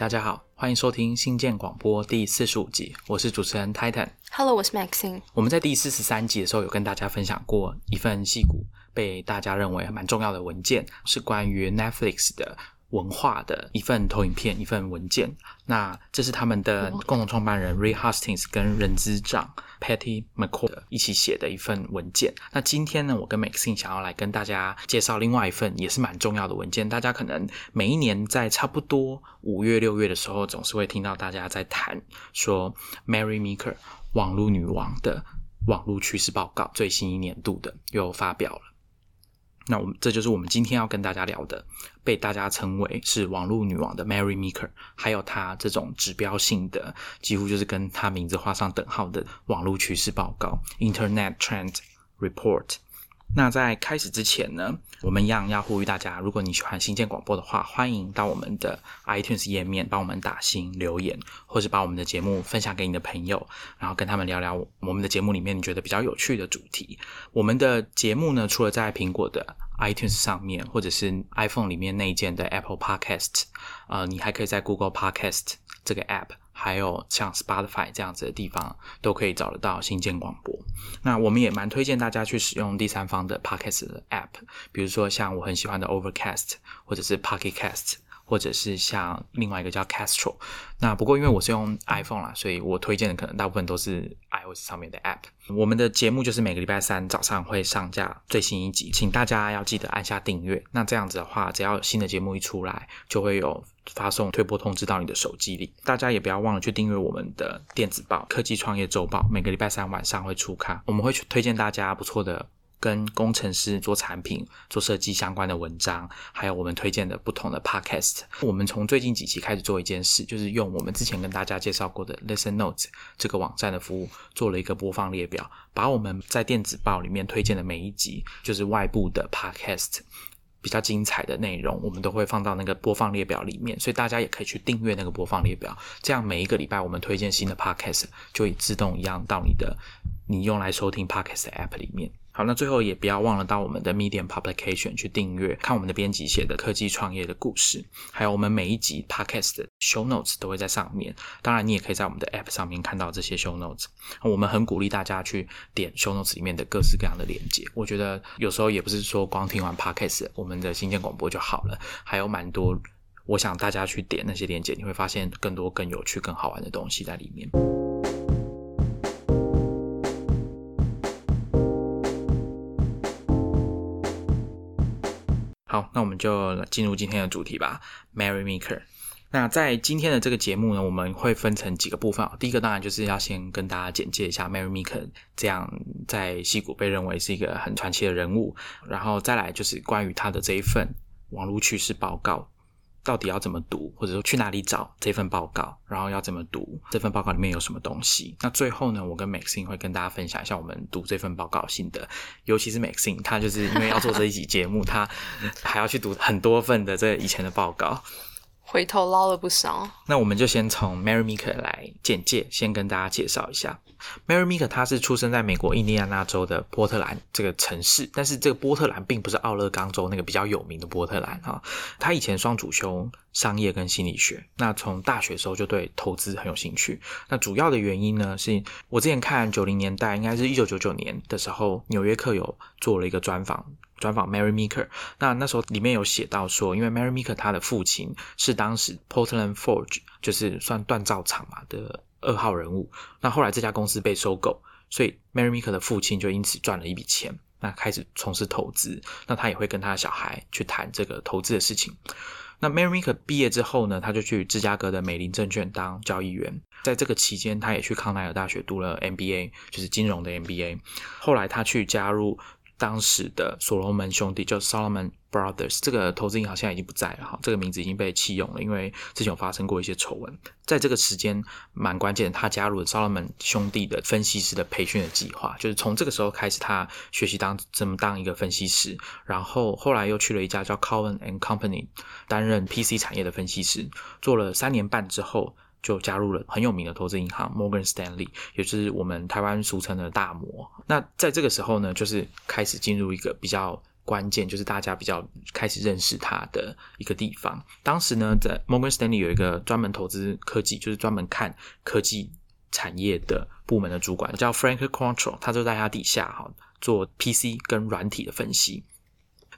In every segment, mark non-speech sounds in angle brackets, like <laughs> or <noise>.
大家好，欢迎收听新建广播第四十五集，我是主持人 Titan。Hello，我是 Maxine。我们在第四十三集的时候有跟大家分享过一份戏骨被大家认为蛮重要的文件，是关于 Netflix 的文化的一份投影片、一份文件。那这是他们的共同创办人 Ray Hastings 跟人资长 Patty McCord 一起写的一份文件。那今天呢，我跟 Maxine 想要来跟大家介绍另外一份也是蛮重要的文件。大家可能每一年在差不多五月、六月的时候，总是会听到大家在谈说 Mary Meeker 网络女王的网络趋势报告最新一年度的又发表了。那我们这就是我们今天要跟大家聊的，被大家称为是网络女王的 Mary Meeker，还有她这种指标性的，几乎就是跟她名字画上等号的网络趋势报告 （Internet Trend Report）。那在开始之前呢，我们一样要呼吁大家，如果你喜欢新建广播的话，欢迎到我们的 iTunes 页面帮我们打新留言，或是把我们的节目分享给你的朋友，然后跟他们聊聊我们的节目里面你觉得比较有趣的主题。我们的节目呢，除了在苹果的 iTunes 上面，或者是 iPhone 里面内建的 Apple Podcast，呃，你还可以在 Google Podcast 这个 App。还有像 Spotify 这样子的地方，都可以找得到新建广播。那我们也蛮推荐大家去使用第三方的 Podcast 的 App，比如说像我很喜欢的 Overcast，或者是 Pocket Cast，或者是像另外一个叫 Castro。那不过因为我是用 iPhone 啦，所以我推荐的可能大部分都是 iOS 上面的 App。我们的节目就是每个礼拜三早上会上架最新一集，请大家要记得按下订阅。那这样子的话，只要新的节目一出来，就会有发送推播通知到你的手机里。大家也不要忘了去订阅我们的电子报《科技创业周报》，每个礼拜三晚上会出刊，我们会去推荐大家不错的。跟工程师做产品、做设计相关的文章，还有我们推荐的不同的 podcast。我们从最近几期开始做一件事，就是用我们之前跟大家介绍过的 Listen Notes 这个网站的服务，做了一个播放列表，把我们在电子报里面推荐的每一集，就是外部的 podcast。比较精彩的内容，我们都会放到那个播放列表里面，所以大家也可以去订阅那个播放列表，这样每一个礼拜我们推荐新的 podcast 就会自动一样到你的你用来收听 podcast 的 app 里面。好，那最后也不要忘了到我们的 Medium Publication 去订阅，看我们的编辑写的科技创业的故事，还有我们每一集 podcast 的 show notes 都会在上面。当然，你也可以在我们的 app 上面看到这些 show notes。我们很鼓励大家去点 show notes 里面的各式各样的连接。我觉得有时候也不是说光听完 podcast 我们的新建广播就好了，还有蛮多，我想大家去点那些连接，你会发现更多更有趣、更好玩的东西在里面。那我们就进入今天的主题吧 marry Meeker。那在今天的这个节目呢，我们会分成几个部分。第一个当然就是要先跟大家简介一下 Mary Meeker，这样在戏骨被认为是一个很传奇的人物。然后再来就是关于他的这一份网络趋势报告，到底要怎么读，或者说去哪里找这份报告，然后要怎么读这份报告里面有什么东西。那最后呢，我跟 Maxine 会跟大家分享一下我们读这份报告心得，尤其是 Maxine，他就是因为要做这一集节目，他还要去读很多份的这以前的报告。回头捞了不少。那我们就先从 Mary Meeker 来简介，先跟大家介绍一下。Mary Meeker 她是出生在美国印第安纳州的波特兰这个城市，但是这个波特兰并不是奥勒冈州那个比较有名的波特兰哈。她以前双主修商业跟心理学，那从大学时候就对投资很有兴趣。那主要的原因呢，是我之前看九零年代，应该是一九九九年的时候，《纽约客》有做了一个专访。专访 Mary Meeker，那那时候里面有写到说，因为 Mary Meeker 她的父亲是当时 Portland Forge 就是算锻造厂嘛的二号人物，那后来这家公司被收购，所以 Mary Meeker 的父亲就因此赚了一笔钱，那开始从事投资，那他也会跟他的小孩去谈这个投资的事情。那 Mary Meeker 毕业之后呢，他就去芝加哥的美林证券当交易员，在这个期间，他也去康奈尔大学读了 MBA，就是金融的 MBA，后来他去加入。当时的所罗门兄弟，就 Solomon Brothers，这个投资银行现在已经不在了哈，这个名字已经被弃用了，因为之前有发生过一些丑闻。在这个时间蛮关键，他加入了 Solomon 兄弟的分析师的培训的计划，就是从这个时候开始，他学习当怎么当一个分析师，然后后来又去了一家叫 Cowen and Company 担任 PC 产业的分析师，做了三年半之后。就加入了很有名的投资银行 Morgan Stanley，也就是我们台湾俗称的大摩。那在这个时候呢，就是开始进入一个比较关键，就是大家比较开始认识他的一个地方。当时呢，在 Morgan Stanley 有一个专门投资科技，就是专门看科技产业的部门的主管，叫 Frank Control，他就在他底下哈做 PC 跟软体的分析。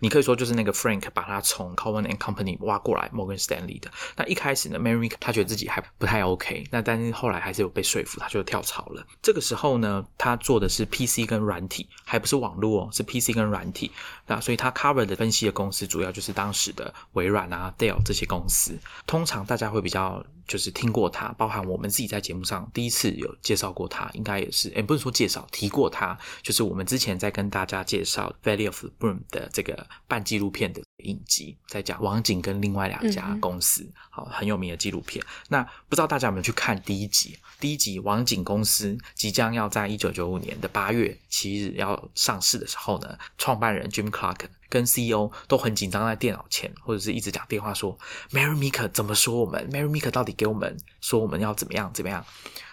你可以说就是那个 Frank 把他从 Cowen and Company 挖过来 Morgan Stanley 的。那一开始呢，Mary 他觉得自己还不太 OK，那但是后来还是有被说服，他就跳槽了。这个时候呢，他做的是 PC 跟软体，还不是网络哦，是 PC 跟软体。那所以他 cover 的分析的公司主要就是当时的微软啊、Dell 这些公司。通常大家会比较就是听过他，包含我们自己在节目上第一次有介绍过他，应该也是，也不是说介绍提过他，就是我们之前在跟大家介绍 Valley of the Boom 的这个。半纪录片的影集，在讲网景跟另外两家公司，好很有名的纪录片。那不知道大家有没有去看第一集？第一集网景公司即将要在一九九五年的八月七日要上市的时候呢，创办人 Jim Clark 跟 CEO 都很紧张，在电脑前或者是一直讲电话说：“Mary Meeker 怎么说我们？Mary Meeker 到底给我们说我们要怎么样怎么样？”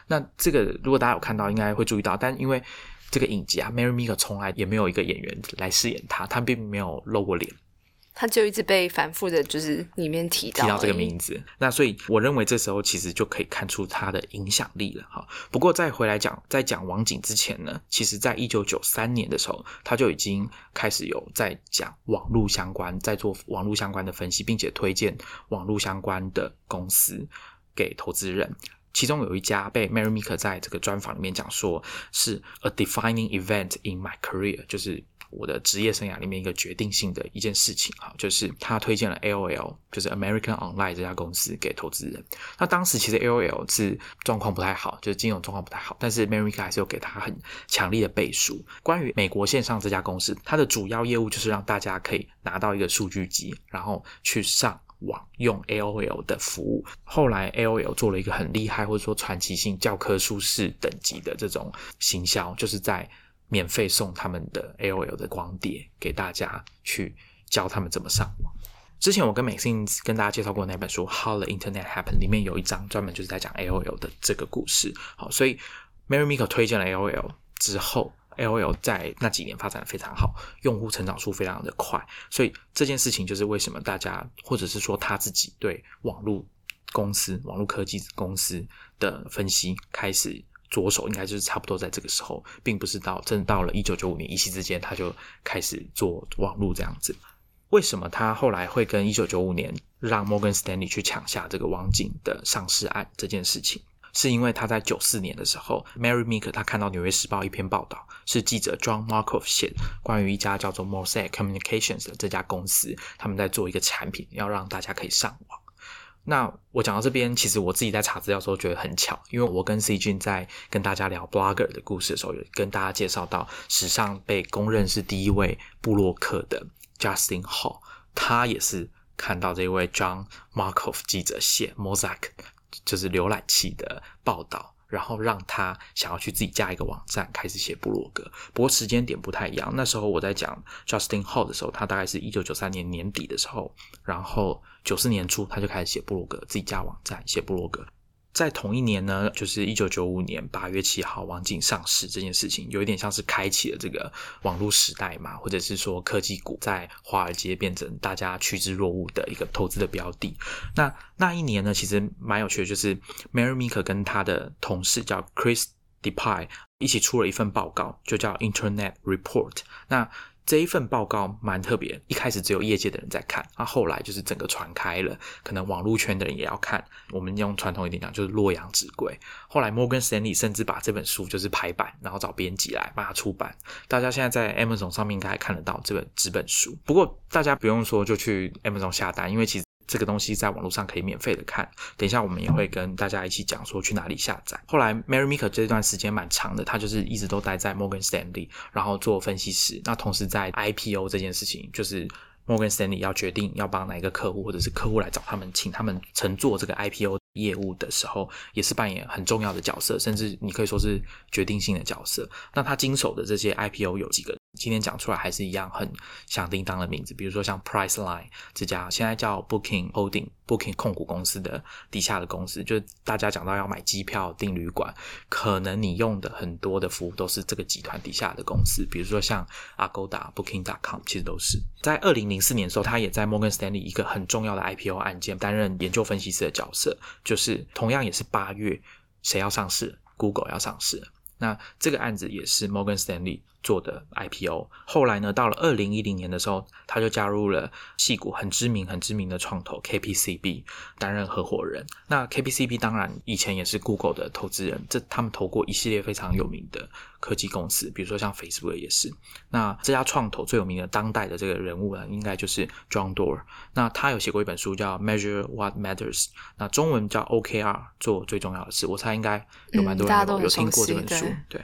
那这个如果大家有看到，应该会注意到，但因为。这个影集啊，Mary Meeker 从来也没有一个演员来饰演他，他并没有露过脸，他就一直被反复的，就是里面提到提到这个名字。那所以我认为这时候其实就可以看出他的影响力了哈。不过再回来讲，在讲网景之前呢，其实在一九九三年的时候，他就已经开始有在讲网络相关，在做网络相关的分析，并且推荐网络相关的公司给投资人。其中有一家被 Mary Meeker 在这个专访里面讲说是 a defining event in my career，就是我的职业生涯里面一个决定性的一件事情哈，就是他推荐了 AOL，就是 American Online 这家公司给投资人。那当时其实 AOL 是状况不太好，就是金融状况不太好，但是 America 还是有给他很强力的背书。关于美国线上这家公司，它的主要业务就是让大家可以拿到一个数据集，然后去上。网用 AOL 的服务，后来 AOL 做了一个很厉害或者说传奇性教科书式等级的这种行销，就是在免费送他们的 AOL 的光碟给大家去教他们怎么上网。之前我跟美信跟大家介绍过那本书《How the Internet Happened》，里面有一章专门就是在讲 AOL 的这个故事。好，所以 Mary mike 推荐了 AOL 之后。，AOL 在那几年发展的非常好，用户成长数非常的快，所以这件事情就是为什么大家或者是说他自己对网络公司、网络科技公司的分析开始着手，应该就是差不多在这个时候，并不是到真的到了一九九五年一夕之间他就开始做网络这样子。为什么他后来会跟一九九五年让 Morgan Stanley 去抢下这个网景的上市案这件事情？是因为他在九四年的时候，Mary Meek 他看到《纽约时报》一篇报道，是记者 John Markov 写的，关于一家叫做 Mosaic Communications 的这家公司，他们在做一个产品，要让大家可以上网。那我讲到这边，其实我自己在查资料的时候觉得很巧，因为我跟 C 君在跟大家聊 Blogger 的故事的时候，有跟大家介绍到史上被公认是第一位布洛克的 Justin Hall，他也是看到这位 John Markov 记者写 Mosaic。就是浏览器的报道，然后让他想要去自己加一个网站，开始写部落格。不过时间点不太一样，那时候我在讲 Justin Hall 的时候，他大概是一九九三年年底的时候，然后九四年初他就开始写部落格，自己加网站，写部落格。在同一年呢，就是一九九五年八月七号，网景上市这件事情，有一点像是开启了这个网络时代嘛，或者是说科技股在华尔街变成大家趋之若鹜的一个投资的标的。那那一年呢，其实蛮有趣的，就是 Mary Meeker 跟他的同事叫 Chris DePie 一起出了一份报告，就叫 Internet Report。那这一份报告蛮特别，一开始只有业界的人在看，那后来就是整个传开了，可能网络圈的人也要看。我们用传统一点讲，就是洛阳纸贵。后来 Morgan Stanley 甚至把这本书就是排版，然后找编辑来把它出版。大家现在在 Amazon 上面应该看得到这本纸本书。不过大家不用说就去 Amazon 下单，因为其实。这个东西在网络上可以免费的看，等一下我们也会跟大家一起讲说去哪里下载。后来 Mary Meeker 这段时间蛮长的，他就是一直都待在 Morgan Stanley，然后做分析师。那同时在 IPO 这件事情，就是 Morgan Stanley 要决定要帮哪一个客户，或者是客户来找他们，请他们乘坐这个 IPO 业务的时候，也是扮演很重要的角色，甚至你可以说是决定性的角色。那他经手的这些 IPO 有几个？今天讲出来还是一样很响叮当的名字，比如说像 Priceline 这家现在叫 Booking Holding Booking 控股公司的底下的公司，就大家讲到要买机票订旅馆，可能你用的很多的服务都是这个集团底下的公司，比如说像 Agoda、Booking.com，其实都是在二零零四年的时候，他也在 Morgan Stanley 一个很重要的 IPO 案件担任研究分析师的角色，就是同样也是八月，谁要上市？Google 要上市。那这个案子也是 Morgan Stanley 做的 IPO。后来呢，到了二零一零年的时候，他就加入了戏股很知名、很知名的创投 KPCB 担任合伙人。那 KPCB 当然以前也是 Google 的投资人，这他们投过一系列非常有名的科技公司，比如说像 Facebook 也是。那这家创投最有名的当代的这个人物呢，应该就是 John Doerr。那他有写过一本书叫《Measure What Matters》，那中文叫 OKR，做最重要的事。我猜应该有蛮多人有有听过这本书。对，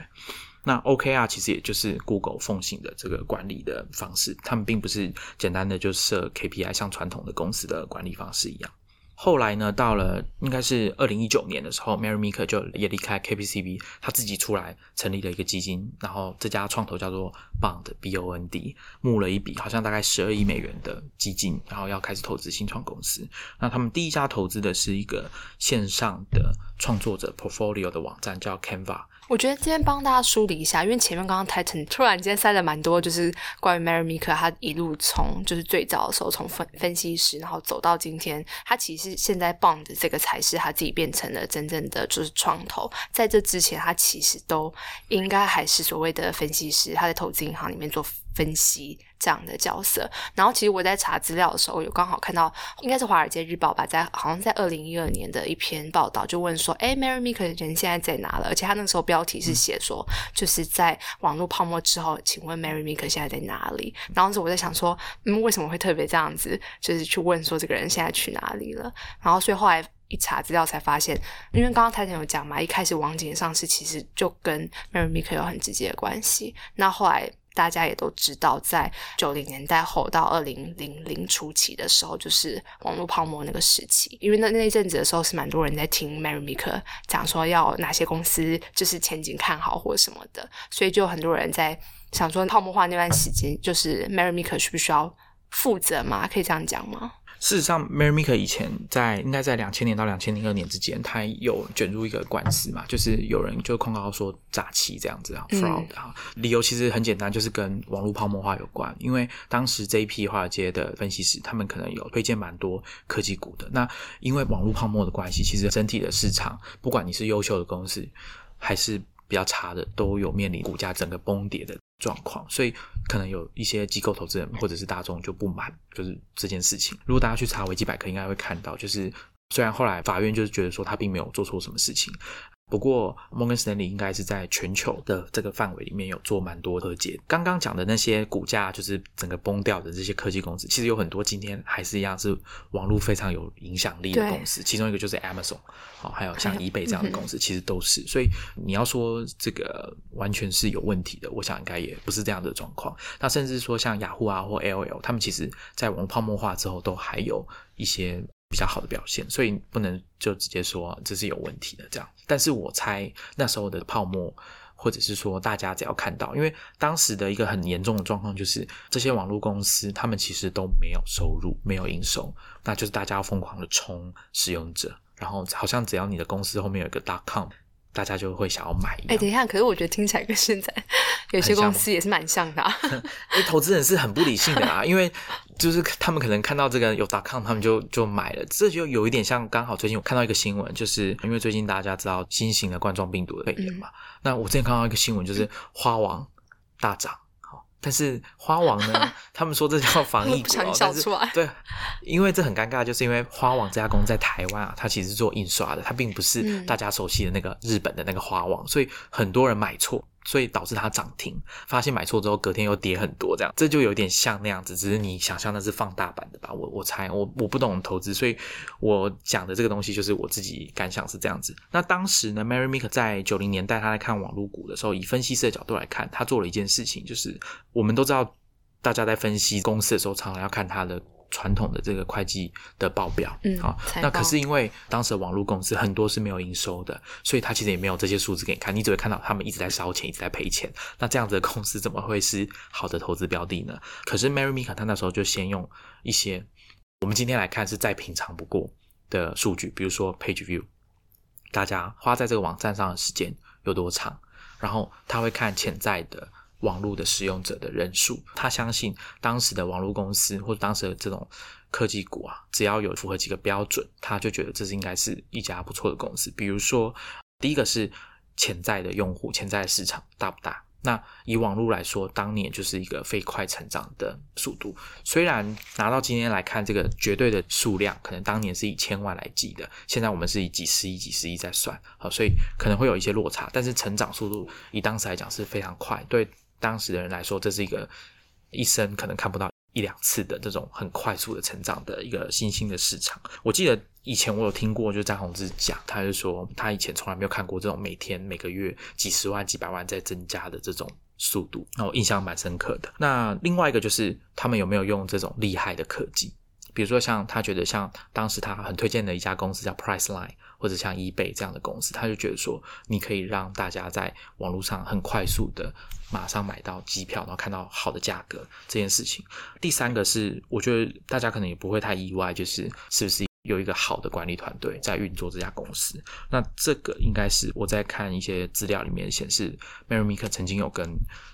那 OKR 其实也就是 Google 奉行的这个管理的方式，他们并不是简单的就设 KPI，像传统的公司的管理方式一样。后来呢，到了应该是二零一九年的时候，Mary Meeker 就也离开 KPCB，他自己出来成立了一个基金，然后这家创投叫做 Bond B O N D，募了一笔好像大概十二亿美元的基金，然后要开始投资新创公司。那他们第一家投资的是一个线上的创作者 Portfolio 的网站，叫 Canva。我觉得今天帮大家梳理一下，因为前面刚刚 Titan 突然间塞了蛮多，就是关于 Mary Meeker 他一路从就是最早的时候从分分析师，然后走到今天，他其实现在 Bond 这个才是他自己变成了真正的就是创投。在这之前，他其实都应该还是所谓的分析师，他在投资银行里面做。分析这样的角色，然后其实我在查资料的时候，有刚好看到，应该是《华尔街日报》吧，在好像在二零一二年的一篇报道，就问说，哎，Mary Meeker 人现在在哪了？而且他那个时候标题是写说，就是在网络泡沫之后，请问 Mary Meeker 现在在哪里？然后是我在想说，嗯，为什么会特别这样子，就是去问说这个人现在去哪里了？然后所以后来一查资料才发现，因为刚刚泰坦有讲嘛，一开始网景上市其实就跟 Mary Meeker 有很直接的关系，那后来。大家也都知道，在九零年代后到二零零零初期的时候，就是网络泡沫那个时期。因为那那一阵子的时候，是蛮多人在听 Mary Meeker 讲说要哪些公司就是前景看好或者什么的，所以就很多人在想说泡沫化那段时间，就是 Mary Meeker 需不需要负责嘛？可以这样讲吗？事实上，Mary Meeker 以前在应该在两千年到两千零二年之间，他有卷入一个官司嘛，就是有人就控告说诈欺这样子啊，fraud 啊，理由其实很简单，就是跟网络泡沫化有关。因为当时这一批华尔街的分析师，他们可能有推荐蛮多科技股的。那因为网络泡沫的关系，其实整体的市场，不管你是优秀的公司，还是比较差的，都有面临股价整个崩跌的。状况，所以可能有一些机构投资人或者是大众就不满，就是这件事情。如果大家去查维基百科，应该会看到，就是虽然后来法院就是觉得说他并没有做错什么事情。不过，Morgan Stanley 应该是在全球的这个范围里面有做蛮多和解。刚刚讲的那些股价就是整个崩掉的这些科技公司，其实有很多今天还是一样是网络非常有影响力的公司。其中一个就是 Amazon，好，还有像 <laughs> eBay 这样的公司，其实都是。所以你要说这个完全是有问题的，我想应该也不是这样的状况。那甚至说像雅虎啊或 AOL，他们其实在网络泡沫化之后，都还有一些。比较好的表现，所以不能就直接说这是有问题的这样。但是我猜那时候的泡沫，或者是说大家只要看到，因为当时的一个很严重的状况就是这些网络公司他们其实都没有收入，没有营收，那就是大家要疯狂的冲使用者，然后好像只要你的公司后面有一个大 com。大家就会想要买。哎，等一下，可是我觉得听起来跟现在 <laughs> 有些公司也是蛮像的。因 <laughs> 为投资人是很不理性的啊，<laughs> 因为就是他们可能看到这个有打抗，他们就就买了。这就有一点像，刚好最近我看到一个新闻，就是因为最近大家知道新型的冠状病毒的肺炎嘛。那我之前看到一个新闻，就是花王大涨。但是花王呢？<laughs> 他们说这叫防疫股，但是对，因为这很尴尬，就是因为花王这家公司在台湾啊，它其实做印刷的，它并不是大家熟悉的那个日本的那个花王，所以很多人买错。所以导致它涨停，发现买错之后，隔天又跌很多，这样这就有点像那样子，只是你想象的是放大版的吧？我我猜，我我不懂投资，所以我讲的这个东西就是我自己感想是这样子。那当时呢，Mary Meeker 在九零年代他在看网络股的时候，以分析师的角度来看，他做了一件事情，就是我们都知道，大家在分析公司的时候，常常要看它的传统的这个会计的报表，嗯好、财那可是因为当时的网络公司很多是没有营收的，所以他其实也没有这些数字给你看，你只会看到他们一直在烧钱，一直在赔钱。那这样子的公司怎么会是好的投资标的呢？可是 Mary Mika 他那时候就先用一些我们今天来看是再平常不过的数据，比如说 Page View，大家花在这个网站上的时间有多长，然后他会看潜在的网络的使用者的人数。他相信当时的网络公司或者当时的这种科技股啊，只要有符合几个标准，他就觉得这是应该是一家不错的公司。比如说，第一个是潜在的用户、潜在的市场大不大？那以网络来说，当年就是一个飞快成长的速度。虽然拿到今天来看，这个绝对的数量可能当年是以千万来计的，现在我们是以几十亿、几十亿在算，好，所以可能会有一些落差。但是成长速度以当时来讲是非常快，对当时的人来说，这是一个一生可能看不到一两次的这种很快速的成长的一个新兴的市场。我记得以前我有听过，就张宏志讲，他就说他以前从来没有看过这种每天每个月几十万、几百万在增加的这种速度，那我印象蛮深刻的。那另外一个就是他们有没有用这种厉害的科技？比如说像他觉得像当时他很推荐的一家公司叫 Priceline，或者像 eBay 这样的公司，他就觉得说你可以让大家在网络上很快速的马上买到机票，然后看到好的价格这件事情。第三个是我觉得大家可能也不会太意外，就是是不是有一个好的管理团队在运作这家公司？那这个应该是我在看一些资料里面显示，Mary Meeker 曾经有跟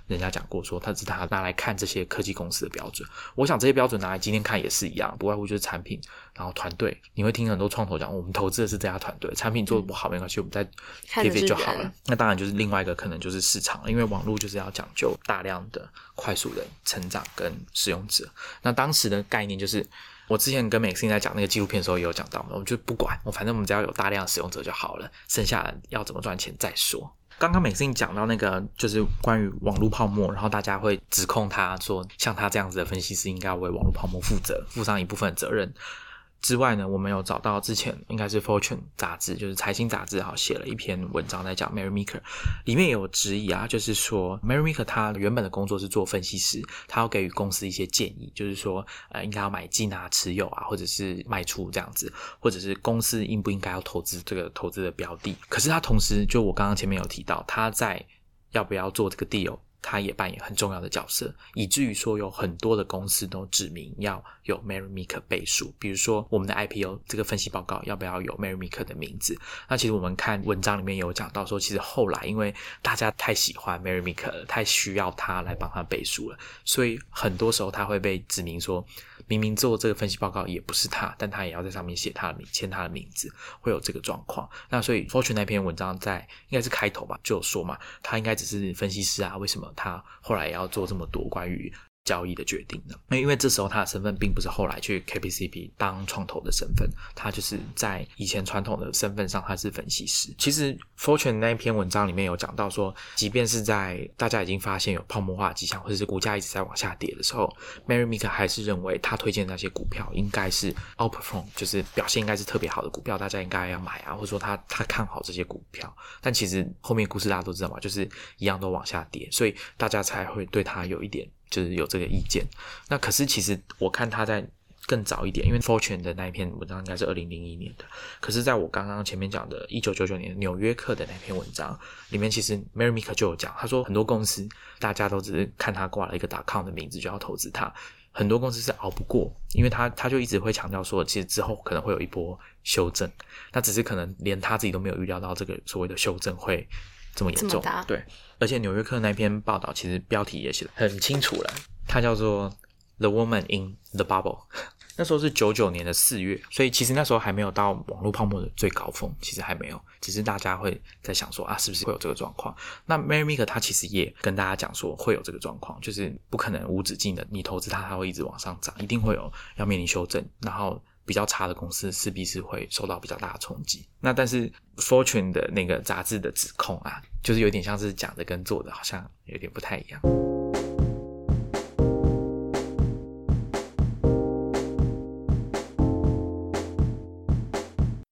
人家讲过说，他是他拿来看这些科技公司的标准。我想这些标准拿来今天看也是一样，不外乎就是产品，然后团队。你会听很多创投讲，我们投资的是这家团队，产品做的不好没关系，我们再 pivot 就好了。那当然就是另外一个可能就是市场了，因为网络就是要讲究大量的快速的成长跟使用者。那当时的概念就是。我之前跟美信在讲那个纪录片的时候也有讲到，我们就不管，我反正我们只要有大量使用者就好了，剩下要怎么赚钱再说。刚刚美信讲到那个就是关于网络泡沫，然后大家会指控他说，像他这样子的分析师应该为网络泡沫负责，负上一部分责任。之外呢，我们有找到之前应该是 Fortune 杂志，就是财经杂志，哈写了一篇文章在讲 Mary Meeker，里面有质疑啊，就是说 Mary Meeker 他原本的工作是做分析师，他要给予公司一些建议，就是说呃应该要买进啊、持有啊，或者是卖出这样子，或者是公司应不应该要投资这个投资的标的。可是他同时就我刚刚前面有提到，他在要不要做这个 deal。他也扮演很重要的角色，以至于说有很多的公司都指明要有 Mary Meeker 背书。比如说我们的 IPO 这个分析报告要不要有 Mary Meeker 的名字？那其实我们看文章里面有讲到说，其实后来因为大家太喜欢 Mary Meeker 了，太需要他来帮他背书了，所以很多时候他会被指明说，明明做这个分析报告也不是他，但他也要在上面写他的名，签他的名字，会有这个状况。那所以 Fortune 那篇文章在应该是开头吧，就有说嘛，他应该只是分析师啊，为什么他后来要做这么多关于交易的决定呢？那因为这时候他的身份并不是后来去 KPCP 当创投的身份，他就是在以前传统的身份上他是分析师。其实 Fortune 那一篇文章里面有讲到说，即便是在大家已经发现有泡沫化迹象，或者是股价一直在往下跌的时候，Mary Meek 还是认为他推荐的那些股票应该是 outperform，就是表现应该是特别好的股票，大家应该要买啊，或者说他他看好这些股票。但其实后面故事大家都知道嘛，就是一样都往下跌，所以大家才会对他有一点就是有这个意见。那可是其实我看他在更早一点，因为 Fortune 的那一篇文章应该是二零零一年的，可是在我刚刚前面讲的一九九九年纽约客的那篇文章里面，其实 Mary Meeker 就有讲，他说很多公司大家都只是看他挂了一个 .com 的名字就要投资他。很多公司是熬不过，因为他他就一直会强调说，其实之后可能会有一波修正，那只是可能连他自己都没有预料到这个所谓的修正会这么严重。对，而且纽约客那篇报道其实标题也写的很清楚了，它叫做《The Woman in the Bubble <laughs>》。那时候是九九年的四月，所以其实那时候还没有到网络泡沫的最高峰，其实还没有，只是大家会在想说啊，是不是会有这个状况？那 Mary Meeker 他其实也跟大家讲说会有这个状况，就是不可能无止境的，你投资它，它会一直往上涨，一定会有要面临修正，然后比较差的公司势必是会受到比较大的冲击。那但是 Fortune 的那个杂志的指控啊，就是有点像是讲的跟做的好像有点不太一样。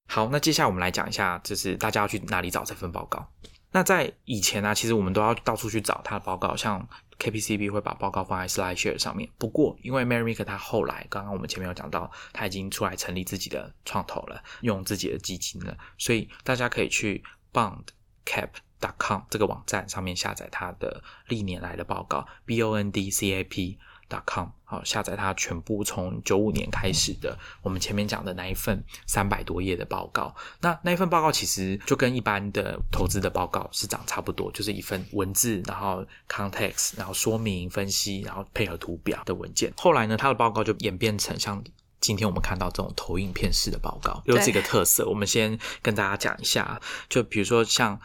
好，那接下来我们来讲一下，就是大家要去哪里找这份报告。那在以前呢、其实我们都要到处去找他的报告，像 KPCB 会把报告放在 SlideShare 上面。不过，因为 Mary Meeker 他后来刚刚我们前面有讲到，他已经出来成立自己的创投了，用自己的基金了，所以大家可以去 bondcap.com 这个网站上面下载他的历年来的报告，b o n d c a p com 好，下载它全部从九五年开始的我们前面讲的那一份三百多页的报告。那那一份报告其实就跟一般的投资的报告是长差不多，就是一份文字，然后 context，然后说明分析，然后配合图表的文件。后来呢，它的报告就演变成像。今天我们看到这种投影片式的报告有几个特色，我们先跟大家讲一下。就比如说像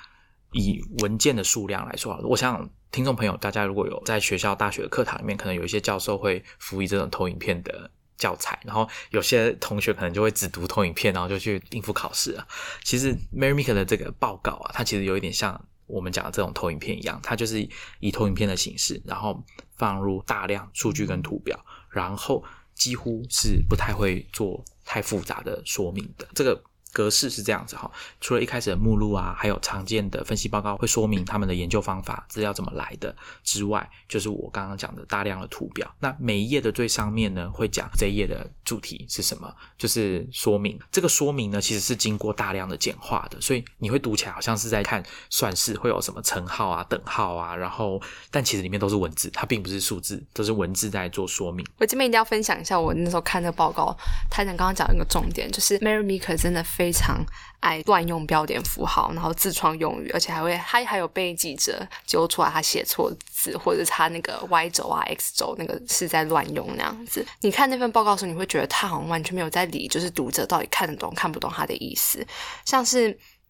以文件的数量来说我想听众朋友大家如果有在学校大学的课堂里面，可能有一些教授会辅以这种投影片的教材，然后有些同学可能就会只读投影片，然后就去应付考试啊。其实 Mary Meeker 的这个报告啊，它其实有一点像我们讲的这种投影片一样，它就是以投影片的形式，然后放入大量数据跟图表，然后几乎是不太会做太复杂的说明的。这个格式是这样子哈，除了一开始的目录啊，还有常见的分析报告会说明他们的研究方法、资料怎么来的之外，就是我刚刚讲的大量的图表。那每一页的最上面呢，会讲这一页的主题是什么，就是说明。这个说明呢，其实是经过大量的简化的，所以你会读起来好像是在看算式，会有什么乘号啊、等号啊，然后但其实里面都是文字，它并不是数字，都是文字在做说明。我这边一定要分享一下，我那时候看那个报告，台长刚刚讲一个重点，就是 Mary Meeker 真的非非常爱乱用标点符号，然后自创用语，而且还会他还有被记者揪出来他写错字，或者他那个 Y 轴啊 X 轴那个是在乱用那样子。你看那份报告的时候，你会觉得他好像完全没有在理，就是读者到底看得懂看不懂他的意思。像是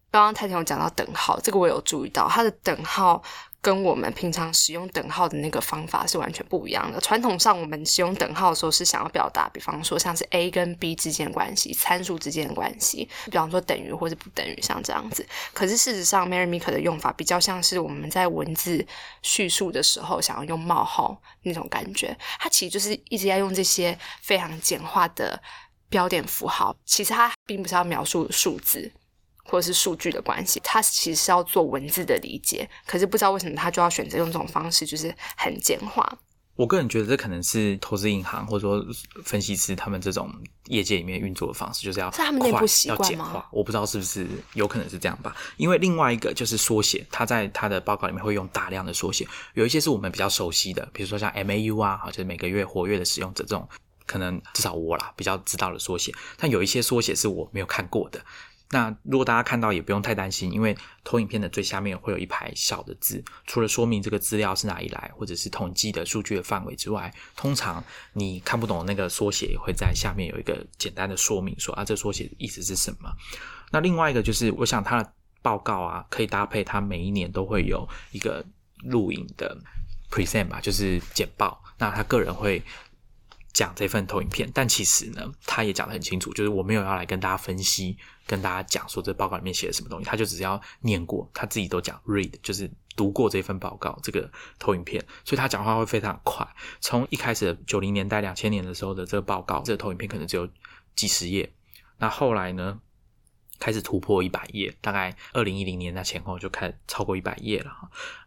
刚刚泰田有讲到等号，这个我有注意到，他的等号。跟我们平常使用等号的那个方法是完全不一样的。传统上，我们使用等号的时候是想要表达，比方说像是 A 跟 B 之间的关系、参数之间的关系，比方说等于或者不等于，像这样子。可是事实上，Mary Meeker 的用法比较像是我们在文字叙述的时候想要用冒号那种感觉。它其实就是一直在用这些非常简化的标点符号，其实它并不是要描述数字。或者是数据的关系，它其实是要做文字的理解，可是不知道为什么他就要选择用这种方式，就是很简化。我个人觉得这可能是投资银行或者说分析师他们这种业界里面运作的方式，就是要是他们内部习要惯吗简化。我不知道是不是有可能是这样吧。因为另外一个就是缩写，他在他的报告里面会用大量的缩写，有一些是我们比较熟悉的，比如说像 MAU 啊，就是每个月活跃的使用者这种，可能至少我啦比较知道的缩写。但有一些缩写是我没有看过的。那如果大家看到也不用太担心，因为投影片的最下面会有一排小的字，除了说明这个资料是哪里来，或者是统计的数据的范围之外，通常你看不懂那个缩写也会在下面有一个简单的说明，说啊这缩写意思是什么。那另外一个就是，我想他的报告啊，可以搭配他每一年都会有一个录影的 present 吧，就是简报。那他个人会。讲这份投影片，但其实呢，他也讲得很清楚，就是我没有要来跟大家分析，跟大家讲说这报告里面写了什么东西，他就只要念过，他自己都讲 read，就是读过这份报告这个投影片，所以他讲话会非常快。从一开始九零年代、两千年的时候的这个报告，这个投影片可能只有几十页，那后来呢，开始突破一百页，大概二零一零年那前后就开始超过一百页了，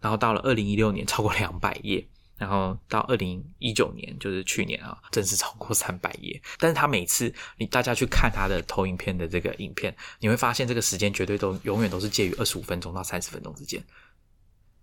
然后到了二零一六年超过两百页。然后到二零一九年，就是去年啊，正式超过三百页。但是他每次你大家去看他的投影片的这个影片，你会发现这个时间绝对都永远都是介于二十五分钟到三十分钟之间。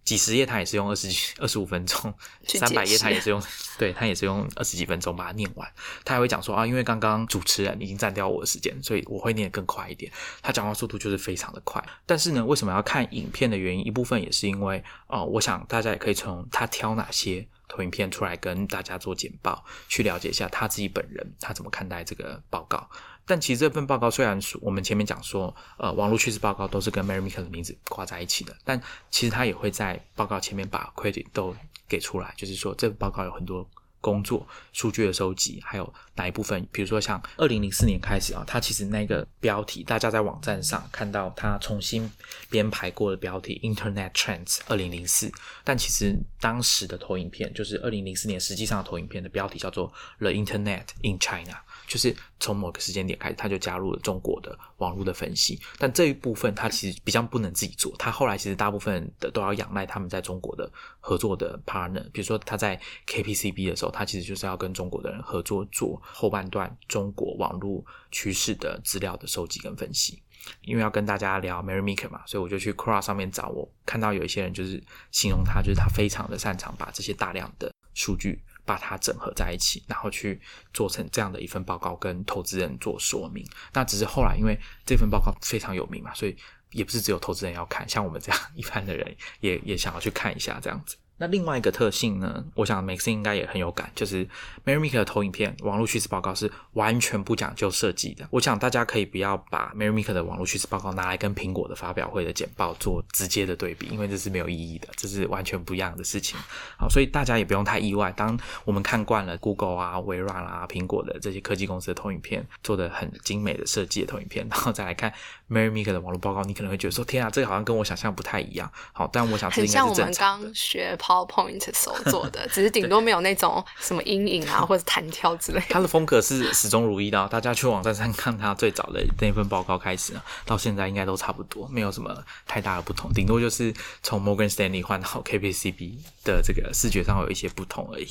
几十页他也是用二十几、二十五分钟，<laughs> 三百页他也是用，对他也是用二十几分钟把它念完。他还会讲说啊，因为刚刚主持人已经占掉我的时间，所以我会念得更快一点。他讲话速度就是非常的快。但是呢，为什么要看影片的原因，一部分也是因为哦、我想大家也可以从他挑哪些投影片出来跟大家做简报，去了解一下他自己本人他怎么看待这个报告。但其实这份报告虽然说我们前面讲说，呃，网络趋势报告都是跟 Mary Meeker 的名字挂在一起的，但其实他也会在报告前面把 credit 都给出来，就是说这份报告有很多工作、数据的收集，还有哪一部分，比如说像二零零四年开始啊，它其实那个标题，大家在网站上看到它重新编排过的标题 Internet Trends 二零零四，但其实当时的投影片就是二零零四年实际上的投影片的标题叫做 The Internet in China，就是从某个时间点开始，他就加入了中国的网络的分析。但这一部分他其实比较不能自己做，他后来其实大部分的都要仰赖他们在中国的合作的 partner。比如说他在 KPCB 的时候，他其实就是要跟中国的人合作做后半段中国网络趋势的资料的收集跟分析。因为要跟大家聊 Mary Meeker 嘛，所以我就去 Quora 上面找。我看到有一些人就是形容他，就是他非常的擅长把这些大量的数据把它整合在一起，然后去做成这样的一份报告，跟投资人做说明。那只是后来因为这份报告非常有名嘛，所以也不是只有投资人要看，像我们这样 <laughs> 一般的人也也想要去看一下这样子。那另外一个特性呢，我想 Max 应该也很有感，就是 Mary Meeker 的投影片网络趋势报告是完全不讲究设计的。我想大家可以不要把 Mary Meeker 的网络趋势报告拿来跟苹果的发表会的简报做直接的对比，因为这是没有意义的，这是完全不一样的事情。好，所以大家也不用太意外，当我们看惯了 Google 啊、微软啊、苹果的这些科技公司的投影片做的很精美的设计的投影片，<laughs> 然后再来看 Mary Meeker 的网络报告，你可能会觉得说：天啊，这个好像跟我想象不太一样。好，但我想这应该是正常的。PowerPoint 手做的，<laughs> 只是顶多没有那种什么阴影啊或者弹跳之类。他的风格是始终如一的，大家去网站上看他最早的那份报告开始，到现在应该都差不多，没有什么太大的不同，顶多就是从 Morgan Stanley 换到 KPCB 的这个视觉上有一些不同而已。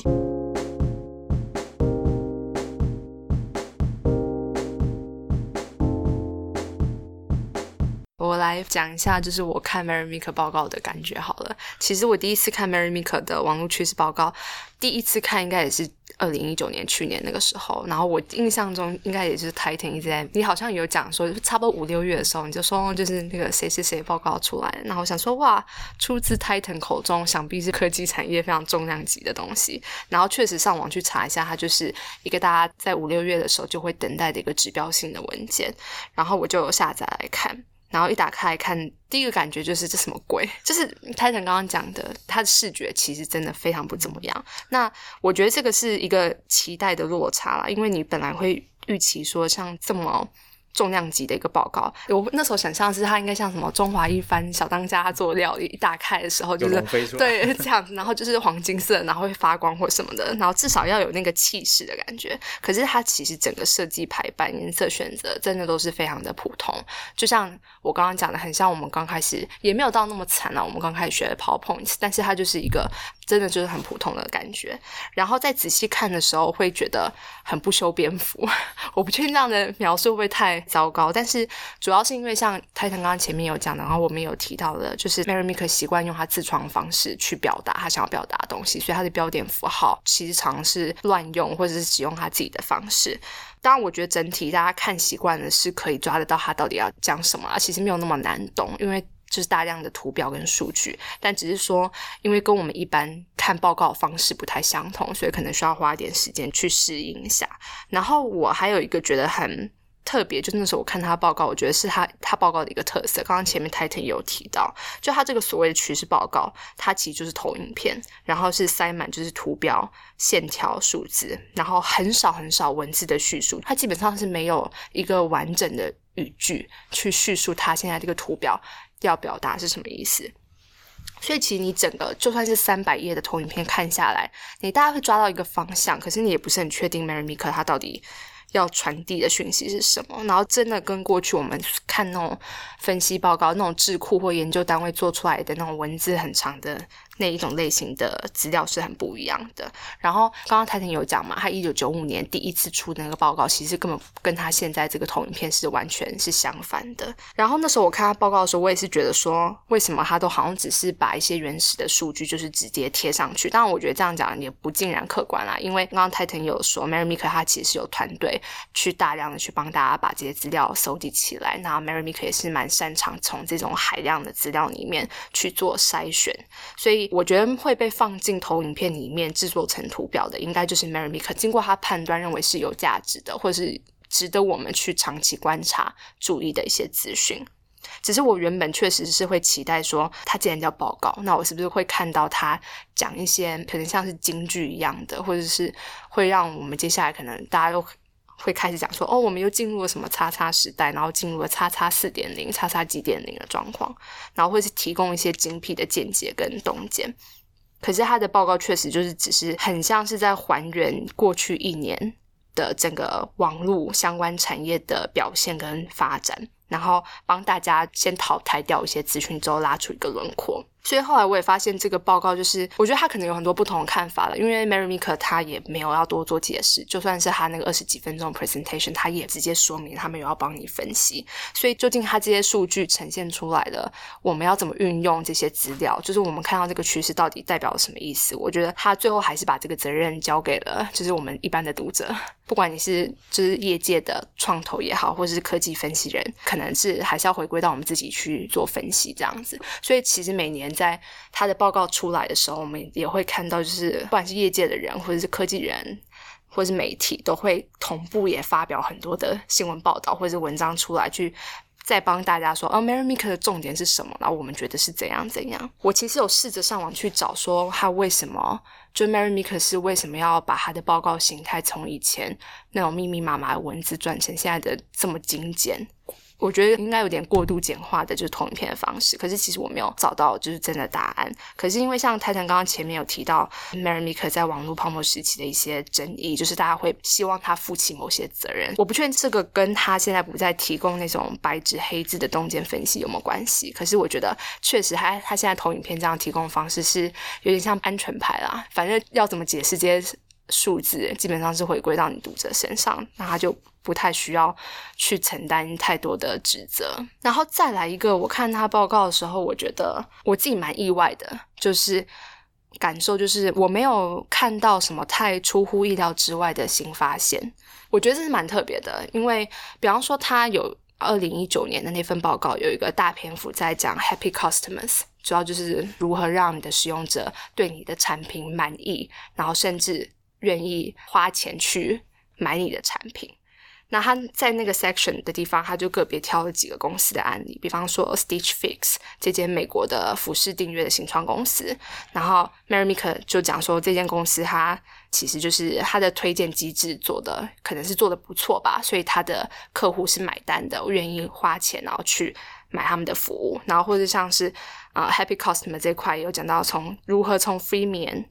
讲一下，就是我看 Mary Meeker 报告的感觉好了。其实我第一次看 Mary Meeker 的网络趋势报告，第一次看应该也是二零一九年去年那个时候。然后我印象中应该也就是 Titan 一直在，你好像有讲说，差不多五六月的时候，你就说就是那个谁谁谁报告出来。然后我想说，哇，出自 Titan 口中，想必是科技产业非常重量级的东西。然后确实上网去查一下，它就是一个大家在五六月的时候就会等待的一个指标性的文件。然后我就下载来看。然后一打开看，第一个感觉就是这什么鬼？就是泰坦刚刚讲的，它的视觉其实真的非常不怎么样。那我觉得这个是一个期待的落差啦，因为你本来会预期说像这么。重量级的一个报告，我那时候想象是它应该像什么中华一番小当家做料理，一打开的时候就是对这样子，然后就是黄金色，然后会发光或什么的，然后至少要有那个气势的感觉。可是它其实整个设计排版、颜色选择真的都是非常的普通，就像我刚刚讲的，很像我们刚开始也没有到那么惨啊。我们刚开始学的 PowerPoint，但是它就是一个真的就是很普通的感觉。然后再仔细看的时候，会觉得很不修边幅。<laughs> 我不确定这样的描述会不会太。糟糕，但是主要是因为像泰坦刚刚前面有讲的，然后我们有提到的，就是 Mary Meeker 习惯用他自创方式去表达他想要表达的东西，所以他的标点符号其实常是乱用，或者是使用他自己的方式。当然，我觉得整体大家看习惯了，是可以抓得到他到底要讲什么，其实没有那么难懂，因为就是大量的图表跟数据。但只是说，因为跟我们一般看报告方式不太相同，所以可能需要花一点时间去适应一下。然后我还有一个觉得很。特别就那时候我看他报告，我觉得是他他报告的一个特色。刚刚前面 Titan 有提到，就他这个所谓的趋势报告，它其实就是投影片，然后是塞满就是图表、线条、数字，然后很少很少文字的叙述。它基本上是没有一个完整的语句去叙述它现在这个图表要表达是什么意思。所以其实你整个就算是三百页的投影片看下来，你大概会抓到一个方向，可是你也不是很确定 Mary Meeker 他到底。要传递的讯息是什么？然后真的跟过去我们看那种分析报告、那种智库或研究单位做出来的那种文字很长的。那一种类型的资料是很不一样的。然后刚刚泰坦有讲嘛，他一九九五年第一次出的那个报告，其实根本跟他现在这个投影片是完全是相反的。然后那时候我看他报告的时候，我也是觉得说，为什么他都好像只是把一些原始的数据就是直接贴上去？当然，我觉得这样讲也不尽然客观啦，因为刚刚泰坦有说，Mary Meeker 他其实是有团队去大量的去帮大家把这些资料收集起来。那 Mary Meeker 也是蛮擅长从这种海量的资料里面去做筛选，所以。我觉得会被放进投影片里面制作成图表的，应该就是 Mary Meeker 经过他判断认为是有价值的，或者是值得我们去长期观察、注意的一些资讯。只是我原本确实是会期待说，他既然叫报告，那我是不是会看到他讲一些可能像是京剧一样的，或者是会让我们接下来可能大家都。会开始讲说哦，我们又进入了什么叉叉时代，然后进入了叉叉四点零、叉叉几点零的状况，然后会是提供一些精辟的见解跟洞见。可是他的报告确实就是只是很像是在还原过去一年的整个网络相关产业的表现跟发展，然后帮大家先淘汰掉一些资讯之后，拉出一个轮廓。所以后来我也发现这个报告，就是我觉得他可能有很多不同的看法了。因为 Mary Meeker 他也没有要多做解释，就算是他那个二十几分钟 presentation，他也直接说明他们有要帮你分析。所以究竟他这些数据呈现出来了，我们要怎么运用这些资料？就是我们看到这个趋势到底代表了什么意思？我觉得他最后还是把这个责任交给了就是我们一般的读者，不管你是就是业界的创投也好，或者是科技分析人，可能是还是要回归到我们自己去做分析这样子。所以其实每年。在他的报告出来的时候，我们也会看到，就是不管是业界的人，或者是科技人，或者是媒体，都会同步也发表很多的新闻报道或者是文章出来，去再帮大家说，哦，Mary Meeker 的重点是什么？然后我们觉得是怎样怎样。我其实有试着上网去找，说他为什么，就 Mary Meeker 是为什么要把他的报告形态从以前那种密密麻麻的文字转成现在的这么精简。我觉得应该有点过度简化的，就是投影片的方式。可是其实我没有找到就是真的答案。可是因为像泰坦刚刚前面有提到，Mary Meeker 在网络泡沫时期的一些争议，就是大家会希望他负起某些责任。我不确定这个跟他现在不再提供那种白纸黑字的洞见分析有没有关系。可是我觉得确实他他现在投影片这样提供方式是有点像安全牌啦。反正要怎么解释这些数字，基本上是回归到你读者身上，那他就。不太需要去承担太多的职责，然后再来一个，我看他报告的时候，我觉得我自己蛮意外的，就是感受就是我没有看到什么太出乎意料之外的新发现，我觉得这是蛮特别的，因为比方说他有二零一九年的那份报告有一个大篇幅在讲 Happy Customers，主要就是如何让你的使用者对你的产品满意，然后甚至愿意花钱去买你的产品。那他在那个 section 的地方，他就个别挑了几个公司的案例，比方说 Stitch Fix 这间美国的服饰订阅的新创公司。然后 Mary Meeker 就讲说，这间公司它其实就是它的推荐机制做的可能是做的不错吧，所以他的客户是买单的，愿意花钱然后去买他们的服务。然后或者像是啊 Happy Customer 这块也有讲到从如何从 Freemium。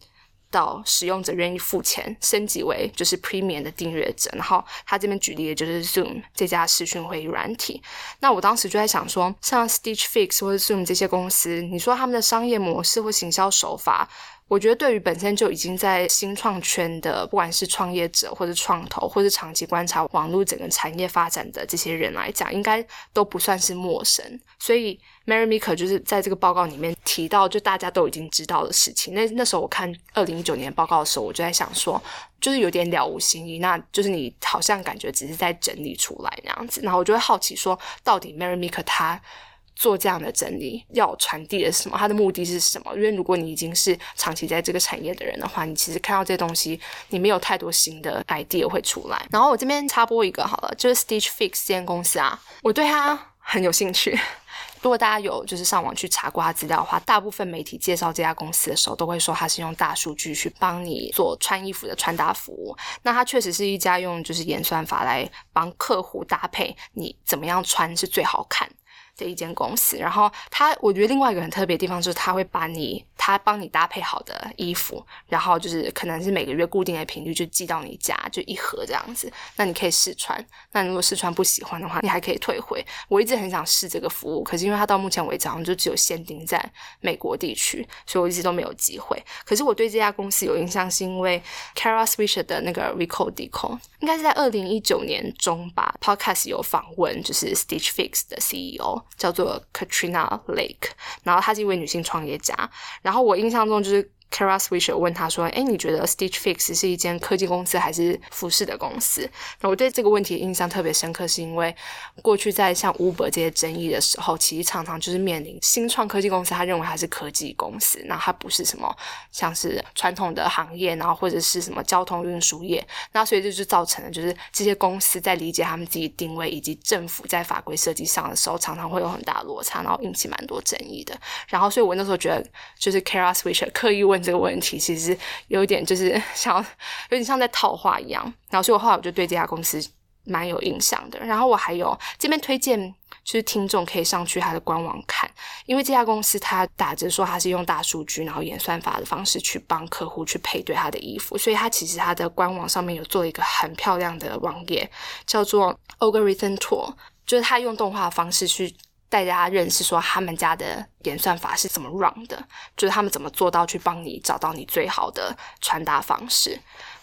到使用者愿意付钱升级为就是 Premium 的订阅者，然后他这边举例的就是 Zoom 这家视讯会议软体。那我当时就在想说，像 Stitch Fix 或者 Zoom 这些公司，你说他们的商业模式或行销手法。我觉得对于本身就已经在新创圈的，不管是创业者或者创投，或者长期观察网络整个产业发展的这些人来讲，应该都不算是陌生。所以 Mary Meeker 就是在这个报告里面提到，就大家都已经知道的事情。那那时候我看二零一九年报告的时候，我就在想说，就是有点了无新意，那就是你好像感觉只是在整理出来那样子。然后我就会好奇说，到底 Mary Meeker 他。做这样的整理要传递的是什么？它的目的是什么？因为如果你已经是长期在这个产业的人的话，你其实看到这些东西，你没有太多新的 idea 会出来。然后我这边插播一个好了，就是 Stitch Fix 这间公司啊，我对它很有兴趣。<laughs> 如果大家有就是上网去查过它资料的话，大部分媒体介绍这家公司的时候，都会说它是用大数据去帮你做穿衣服的穿搭服务。那它确实是一家用就是演算法来帮客户搭配你怎么样穿是最好看。这一间公司，然后他，我觉得另外一个很特别的地方就是他会把你，他帮你搭配好的衣服，然后就是可能是每个月固定的频率就寄到你家，就一盒这样子，那你可以试穿。那如果试穿不喜欢的话，你还可以退回。我一直很想试这个服务，可是因为它到目前为止好像就只有限定在美国地区，所以我一直都没有机会。可是我对这家公司有印象，是因为 Kara Swisher 的那个 Recall Deco，应该是在二零一九年中吧，Podcast 有访问，就是 Stitch Fix 的 CEO。叫做 Katrina Lake，然后她是一位女性创业家，然后我印象中就是。Kara Swisher 问他说：“哎，你觉得 Stitch Fix 是一间科技公司还是服饰的公司？”那我对这个问题印象特别深刻，是因为过去在像 Uber 这些争议的时候，其实常常就是面临新创科技公司，他认为它是科技公司，那它不是什么像是传统的行业，然后或者是什么交通运输业，那所以这就造成了就是这些公司在理解他们自己定位以及政府在法规设计上的时候，常常会有很大落差，然后引起蛮多争议的。然后，所以我那时候觉得，就是 Kara Swisher 刻意问。这个问题其实有一点，就是 <laughs> 想要有点像在套话一样。然后，所以我后来我就对这家公司蛮有印象的。然后，我还有这边推荐就是听众可以上去他的官网看，因为这家公司它打着说它是用大数据，然后演算法的方式去帮客户去配对它的衣服，所以它其实它的官网上面有做一个很漂亮的网页，叫做 Algorithm Tour，就是它用动画方式去。带大家认识说他们家的演算法是怎么 run 的，就是他们怎么做到去帮你找到你最好的传达方式。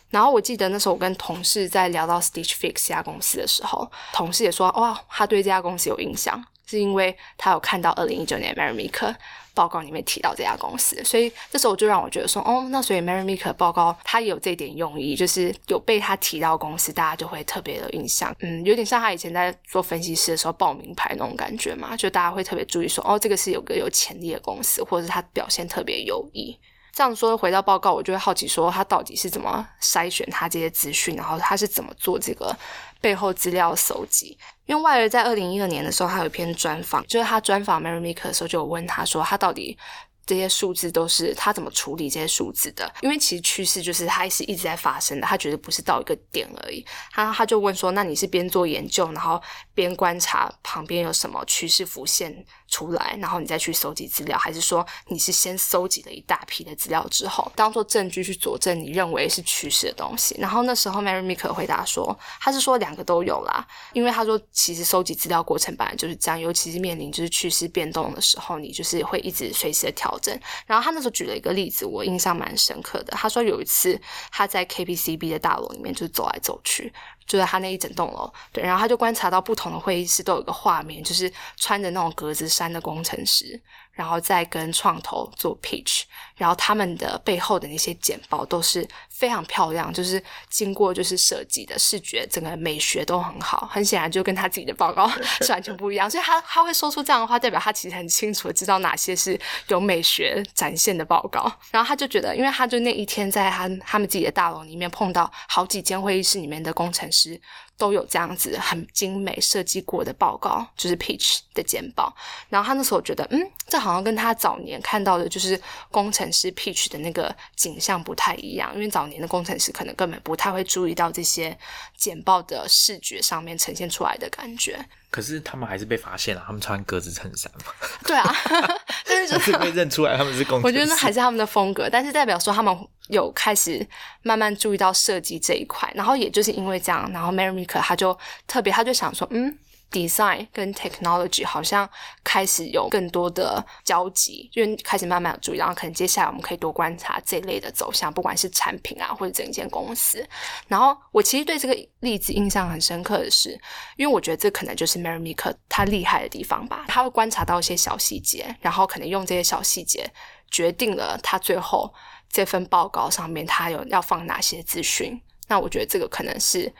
然后我记得那时候我跟同事在聊到 Stitch Fix 这家公司的时候，同事也说哇，他对这家公司有印象，是因为他有看到二零一九年 Mary Meek。报告里面提到这家公司，所以这时候就让我觉得说，哦，那所以 Mary Meek 报告它也有这点用意，就是有被他提到公司，大家就会特别的印象，嗯，有点像他以前在做分析师的时候报名牌那种感觉嘛，就大家会特别注意说，哦，这个是有个有潜力的公司，或者是他表现特别优异。这样说回到报告，我就会好奇说，他到底是怎么筛选他这些资讯，然后他是怎么做这个背后资料搜集？因为外儿在二零一二年的时候，他有一篇专访，就是他专访 Mary Meek 的时候，就有问他说，他到底。这些数字都是他怎么处理这些数字的？因为其实趋势就是它是一直在发生的，他觉得不是到一个点而已。他他就问说：“那你是边做研究，然后边观察旁边有什么趋势浮现出来，然后你再去搜集资料，还是说你是先搜集了一大批的资料之后，当做证据去佐证你认为是趋势的东西？”然后那时候 Mary Meek 回答说：“他是说两个都有啦，因为他说其实收集资料过程本来就是这样，尤其是面临就是趋势变动的时候，你就是会一直随时的调整。”然后他那时候举了一个例子，我印象蛮深刻的。他说有一次他在 KPCB 的大楼里面，就是走来走去，就在他那一整栋楼，对，然后他就观察到不同的会议室都有个画面，就是穿着那种格子衫的工程师。然后再跟创投做 pitch，然后他们的背后的那些简报都是非常漂亮，就是经过就是设计的视觉，整个美学都很好。很显然就跟他自己的报告 <laughs> 是完全不一样，所以他他会说出这样的话，代表他其实很清楚的知道哪些是有美学展现的报告。然后他就觉得，因为他就那一天在他他们自己的大楼里面碰到好几间会议室里面的工程师。都有这样子很精美设计过的报告，就是 pitch 的简报。然后他那时候觉得，嗯，这好像跟他早年看到的，就是工程师 pitch 的那个景象不太一样。因为早年的工程师可能根本不太会注意到这些简报的视觉上面呈现出来的感觉。可是他们还是被发现了，他们穿格子衬衫嘛。对啊，<laughs> 但是就是被认出来他们是工。我觉得那还是他们的风格，但是代表说他们。有开始慢慢注意到设计这一块，然后也就是因为这样，然后 Mary Meek 他就特别，他就想说，嗯，design 跟 technology 好像开始有更多的交集，就开始慢慢有注意，然后可能接下来我们可以多观察这类的走向，不管是产品啊或者整间公司。然后我其实对这个例子印象很深刻的是，因为我觉得这可能就是 Mary Meek 他厉害的地方吧，他会观察到一些小细节，然后可能用这些小细节决定了他最后。这份报告上面，他有要放哪些资讯？那我觉得这个可能是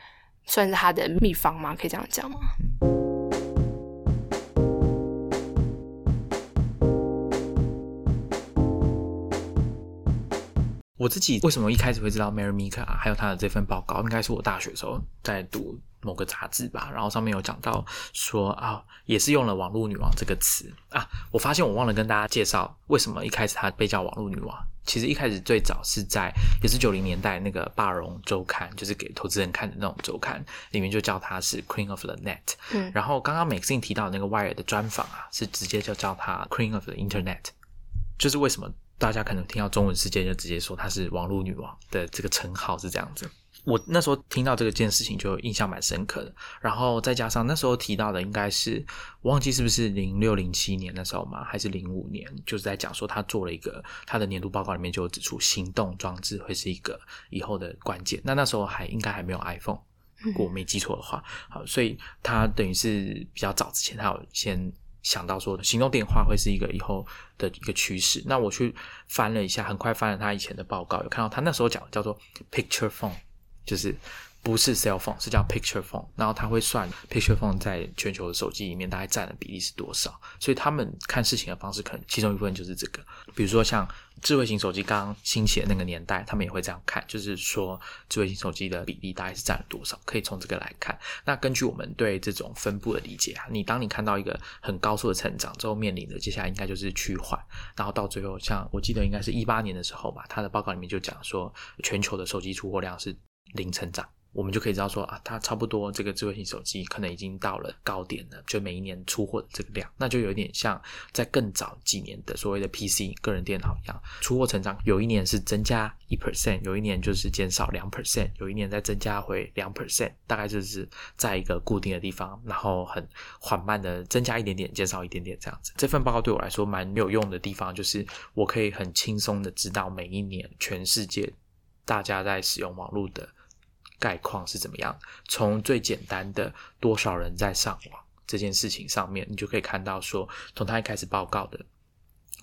算是他的秘方吗？可以这样讲吗？我自己为什么一开始会知道 Mary Meek 还有他的这份报告？应该是我大学时候在读某个杂志吧，然后上面有讲到说啊，也是用了“网络女王”这个词啊。我发现我忘了跟大家介绍，为什么一开始她被叫“网络女王”。其实一开始最早是在也是九零年代那个《霸荣周刊》，就是给投资人看的那种周刊，里面就叫她是 Queen of the Net。嗯，然后刚刚 Maxine 提到那个 Wire 的专访啊，是直接就叫她 Queen of the Internet。就是为什么大家可能听到中文世界就直接说她是网络女王的这个称号是这样子。我那时候听到这个件事情就印象蛮深刻的，然后再加上那时候提到的应该是我忘记是不是零六零七年那时候嘛，还是零五年，就是在讲说他做了一个他的年度报告里面就指出行动装置会是一个以后的关键。那那时候还应该还没有 iPhone，如果我没记错的话，好，所以他等于是比较早之前他有先想到说行动电话会是一个以后的一个趋势。那我去翻了一下，很快翻了他以前的报告，有看到他那时候讲的叫做 Picture Phone。就是不是 cell phone，是叫 picture phone，然后他会算 picture phone 在全球的手机里面大概占的比例是多少，所以他们看事情的方式可能其中一部分就是这个。比如说像智慧型手机刚刚兴起的那个年代，他们也会这样看，就是说智慧型手机的比例大概是占了多少，可以从这个来看。那根据我们对这种分布的理解啊，你当你看到一个很高速的成长之后，面临的接下来应该就是趋缓，然后到最后，像我记得应该是一八年的时候吧，他的报告里面就讲说全球的手机出货量是。零成长，我们就可以知道说啊，它差不多这个智慧型手机可能已经到了高点了，就每一年出货的这个量，那就有点像在更早几年的所谓的 PC 个人电脑一样，出货成长有一年是增加一 percent，有一年就是减少两 percent，有一年再增加回两 percent，大概就是在一个固定的地方，然后很缓慢的增加一点点，减少一点点这样子。这份报告对我来说蛮有用的地方，就是我可以很轻松的知道每一年全世界大家在使用网络的。概况是怎么样？从最简单的多少人在上网这件事情上面，你就可以看到说，从他一开始报告的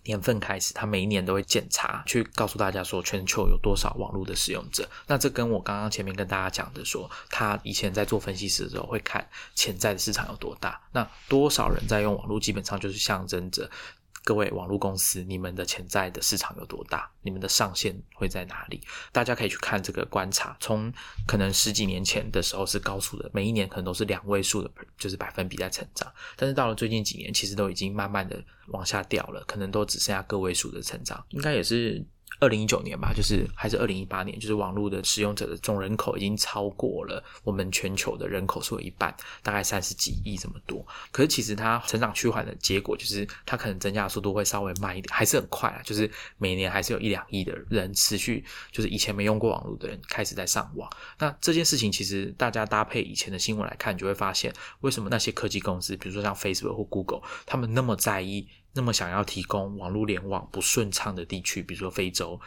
年份开始，他每一年都会检查，去告诉大家说全球有多少网络的使用者。那这跟我刚刚前面跟大家讲的说，他以前在做分析师的时候会看潜在的市场有多大，那多少人在用网络，基本上就是象征着。各位网络公司，你们的潜在的市场有多大？你们的上限会在哪里？大家可以去看这个观察。从可能十几年前的时候是高速的，每一年可能都是两位数的，就是百分比在成长。但是到了最近几年，其实都已经慢慢的往下掉了，可能都只剩下个位数的成长。应该也是。二零一九年吧，就是还是二零一八年，就是网络的使用者的总人口已经超过了我们全球的人口数的一半，大概三十几亿这么多。可是其实它成长趋缓的结果，就是它可能增加的速度会稍微慢一点，还是很快啊。就是每年还是有一两亿的人持续，就是以前没用过网络的人开始在上网。那这件事情其实大家搭配以前的新闻来看，你就会发现为什么那些科技公司，比如说像 Facebook 或 Google，他们那么在意。那么想要提供网络联网不顺畅的地区，比如说非洲，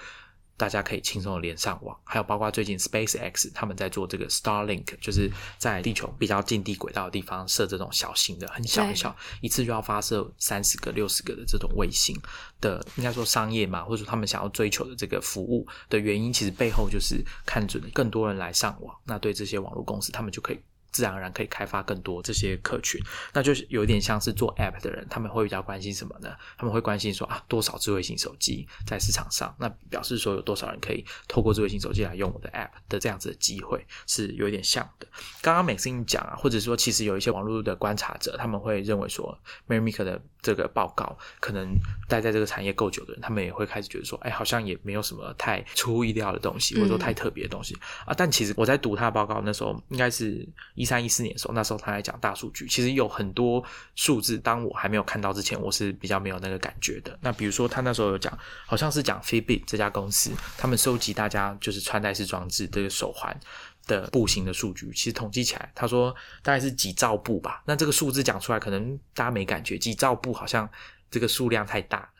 大家可以轻松的连上网。还有包括最近 SpaceX 他们在做这个 Starlink，就是在地球比较近地轨道的地方设这种小型的、很小很小，一次就要发射三十个、六十个的这种卫星的，应该说商业嘛，或者说他们想要追求的这个服务的原因，其实背后就是看准了更多人来上网，那对这些网络公司，他们就可以。自然而然可以开发更多这些客群，那就是有点像是做 App 的人，他们会比较关心什么呢？他们会关心说啊，多少智慧型手机在市场上？那表示说有多少人可以透过智慧型手机来用我的 App 的这样子的机会是有点像的。刚刚 Maxine 讲啊，或者说其实有一些网络的观察者，他们会认为说 m a r y m i k 的这个报告，可能待在这个产业够久的人，他们也会开始觉得说，哎，好像也没有什么太出乎意料的东西，或者说太特别的东西啊。但其实我在读他的报告那时候，应该是。一三一四年的时候，那时候他在讲大数据，其实有很多数字，当我还没有看到之前，我是比较没有那个感觉的。那比如说，他那时候有讲，好像是讲 Fitbit 这家公司，他们收集大家就是穿戴式装置这个手环的步行的数据，其实统计起来，他说大概是几兆步吧。那这个数字讲出来，可能大家没感觉，几兆步好像这个数量太大。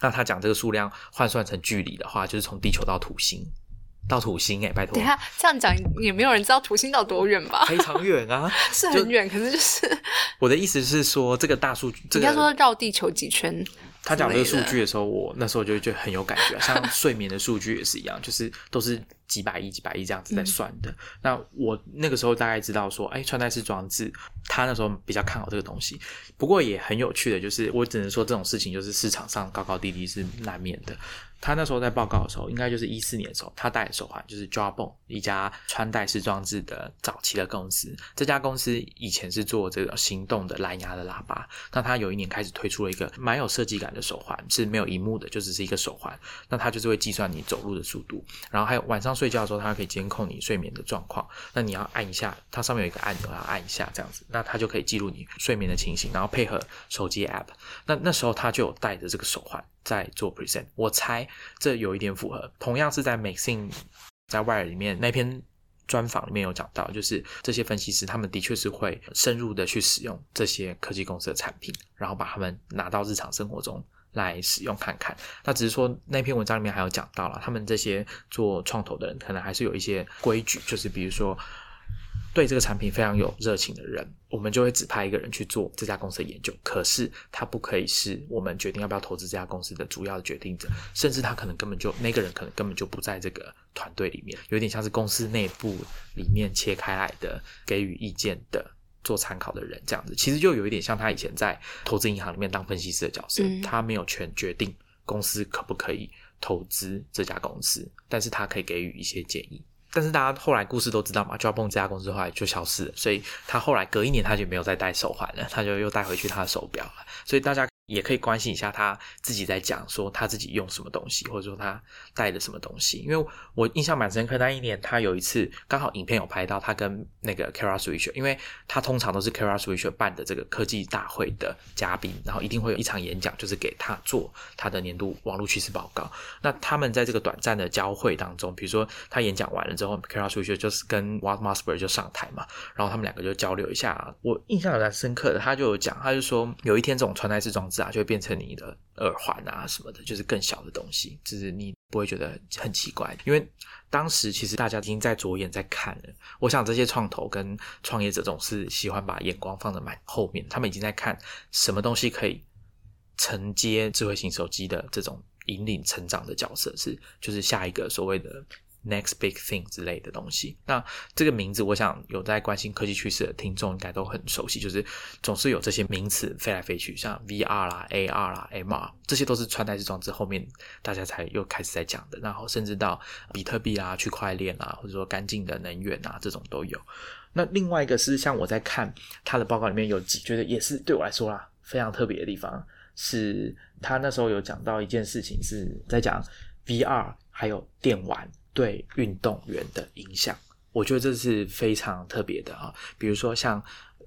那他讲这个数量换算成距离的话，就是从地球到土星。到土星哎，拜托！等下这样讲也没有人知道土星到多远吧？非常远啊，<laughs> 是很远。可是就是我的意思是说，这个大数据，应该说绕地球几圈。他讲这个数据的时候，我那时候就觉得很有感觉。<laughs> 像睡眠的数据也是一样，就是都是几百亿、几百亿这样子在算的。那我那个时候大概知道说，哎，穿戴式装置，他那时候比较看好这个东西。不过也很有趣的，就是我只能说这种事情就是市场上高高低低是难免的。他那时候在报告的时候，应该就是一四年的时候，他戴的手环就是 Jawbone 一家穿戴式装置的早期的公司。这家公司以前是做这个行动的蓝牙的喇叭，那他有一年开始推出了一个蛮有设计感的手环，是没有荧幕的，就只是一个手环。那它就是会计算你走路的速度，然后还有晚上睡觉的时候，它可以监控你睡眠的状况。那你要按一下，它上面有一个按钮，要按一下这样子，那它就可以记录你睡眠的情形，然后配合手机 App。那那时候他就有带着这个手环。在做 present，我猜这有一点符合。同样是在 Maxine 在 Wire 里面那篇专访里面有讲到，就是这些分析师他们的确是会深入的去使用这些科技公司的产品，然后把他们拿到日常生活中来使用看看。那只是说那篇文章里面还有讲到了，他们这些做创投的人可能还是有一些规矩，就是比如说。对这个产品非常有热情的人，我们就会指派一个人去做这家公司的研究。可是他不可以是我们决定要不要投资这家公司的主要的决定者，甚至他可能根本就那个人可能根本就不在这个团队里面，有点像是公司内部里面切开来的给予意见的做参考的人这样子。其实就有一点像他以前在投资银行里面当分析师的角色，他没有权决定公司可不可以投资这家公司，但是他可以给予一些建议。但是大家后来故事都知道嘛 j o b o n 这家公司后来就消失了，所以他后来隔一年他就没有再戴手环了，他就又带回去他的手表了。所以大家也可以关心一下他自己在讲说他自己用什么东西，或者说他带的什么东西。因为我印象蛮深刻，那一年他有一次刚好影片有拍到他跟那个 Kara Swisher，因为他通常都是 Kara Swisher 办的这个科技大会的嘉宾，然后一定会有一场演讲，就是给他做他的年度网络趋势报告。那他们在这个短暂的交汇当中，比如说他演讲完了之后，Kara Swisher 就是跟 Walt Mossberg 就上台嘛，然后他们两个就交流一下。我印象蛮深刻的，他就讲，他就说有一天这种穿戴式装置啊，就会变成你的耳环啊什么的，就是更小的东西，就是你不会觉得很奇怪，因为当时其实大家已经在着眼在看了。我想这些创投跟创业者总是喜欢把眼光放在蛮后面，他们已经在看什么东西可以承接智慧型手机的这种引领成长的角色，是就是下一个所谓的。Next big thing 之类的东西，那这个名字，我想有在关心科技趋势的听众应该都很熟悉，就是总是有这些名词飞来飞去，像 VR 啦、AR 啦、MR，这些都是穿戴式装置后面大家才又开始在讲的。然后甚至到比特币啊、区块链啊，或者说干净的能源啊，这种都有。那另外一个是像我在看他的报告里面有几，觉得也是对我来说啦非常特别的地方，是他那时候有讲到一件事情，是在讲 VR 还有电玩。对运动员的影响，我觉得这是非常特别的啊。比如说，像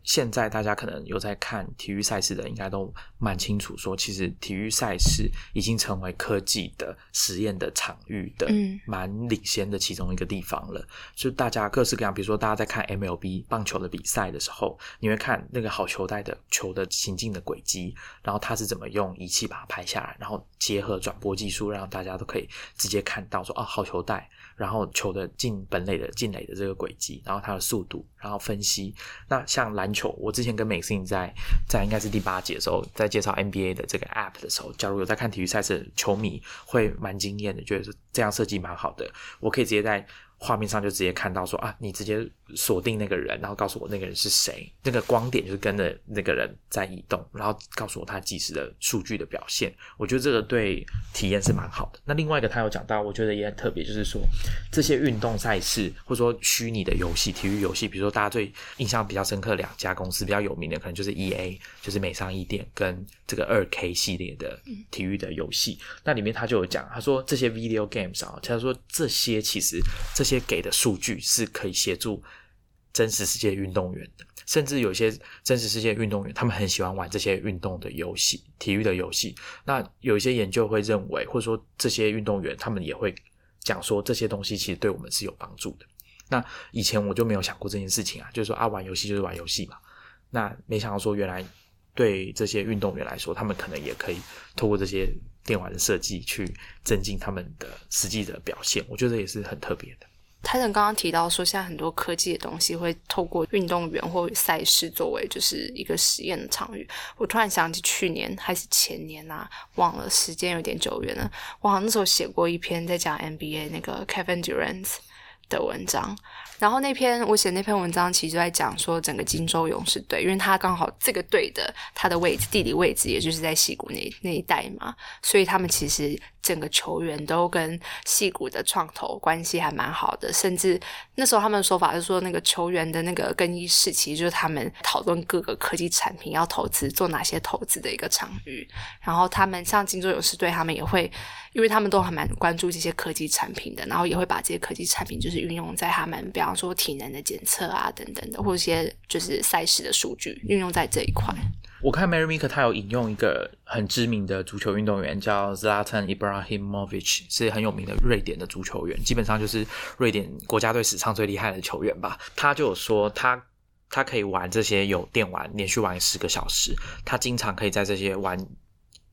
现在大家可能有在看体育赛事的，应该都蛮清楚，说其实体育赛事已经成为科技的实验的场域的，蛮领先的其中一个地方了。就大家各式各样，比如说大家在看 MLB 棒球的比赛的时候，你会看那个好球带的球的行进的轨迹，然后它是怎么用仪器把它拍下来，然后结合转播技术，让大家都可以直接看到说，哦，好球带。然后球的进本垒的进垒的这个轨迹，然后它的速度，然后分析。那像篮球，我之前跟美信在在应该是第八节的时候，在介绍 NBA 的这个 App 的时候，假如有在看体育赛事球迷，会蛮惊艳的，觉得这样设计蛮好的。我可以直接在。画面上就直接看到说啊，你直接锁定那个人，然后告诉我那个人是谁，那个光点就是跟着那个人在移动，然后告诉我他即时的数据的表现。我觉得这个对体验是蛮好的。那另外一个他有讲到，我觉得也很特别，就是说这些运动赛事或者说虚拟的游戏、体育游戏，比如说大家最印象比较深刻两家公司比较有名的，可能就是 E A，就是美商一店跟这个二 K 系列的体育的游戏。那里面他就有讲，他说这些 video games 啊，他说这些其实这些。给的数据是可以协助真实世界运动员，甚至有些真实世界运动员，他们很喜欢玩这些运动的游戏、体育的游戏。那有一些研究会认为，或者说这些运动员他们也会讲说，这些东西其实对我们是有帮助的。那以前我就没有想过这件事情啊，就是说啊，玩游戏就是玩游戏嘛。那没想到说，原来对这些运动员来说，他们可能也可以透过这些电玩的设计去增进他们的实际的表现。我觉得也是很特别的。泰森刚刚提到说，现在很多科技的东西会透过运动员或赛事作为就是一个实验的场域。我突然想起去年还是前年啊，忘了时间有点久远了。我好像那时候写过一篇在讲 NBA 那个 Kevin Durant 的文章。然后那篇我写那篇文章，其实在讲说整个金州勇士队，因为他刚好这个队的他的位置地理位置，也就是在西谷那那一带嘛，所以他们其实整个球员都跟戏谷的创投关系还蛮好的，甚至那时候他们的说法是说，那个球员的那个更衣室其实就是他们讨论各个科技产品要投资做哪些投资的一个场域。然后他们像金州勇士队，他们也会，因为他们都还蛮关注这些科技产品的，然后也会把这些科技产品就是运用在他们比方说体能的检测啊，等等的，或者一些就是赛事的数据运用在这一块。我看 Mary Meeker 他有引用一个很知名的足球运动员叫 Zlatan Ibrahimovic，是很有名的瑞典的足球员，基本上就是瑞典国家队史上最厉害的球员吧。他就有说他他可以玩这些有电玩，连续玩十个小时，他经常可以在这些玩。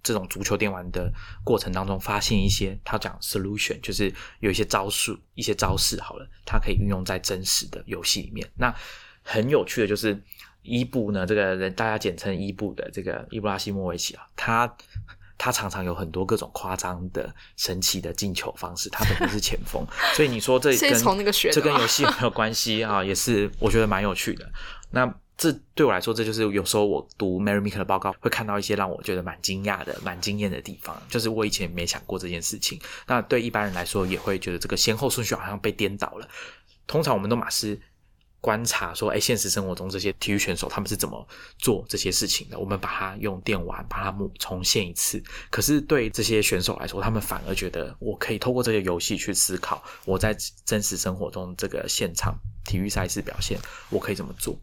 这种足球电玩的过程当中，发现一些他讲 solution，就是有一些招数、一些招式，好了，他可以运用在真实的游戏里面。那很有趣的就是伊布呢，这个人大家简称伊布的这个伊布拉希莫维奇啊，他他常常有很多各种夸张的、神奇的进球方式。他本身是前锋，所以你说这跟 <laughs> 这跟游戏没有关系啊，也是我觉得蛮有趣的。那。这对我来说，这就是有时候我读 Mary Meeker 的报告，会看到一些让我觉得蛮惊讶的、蛮惊艳的地方。就是我以前没想过这件事情。那对一般人来说，也会觉得这个先后顺序好像被颠倒了。通常我们都马是观察说，哎，现实生活中这些体育选手他们是怎么做这些事情的？我们把它用电玩把它重现一次。可是对这些选手来说，他们反而觉得我可以透过这些游戏去思考，我在真实生活中这个现场体育赛事表现，我可以怎么做？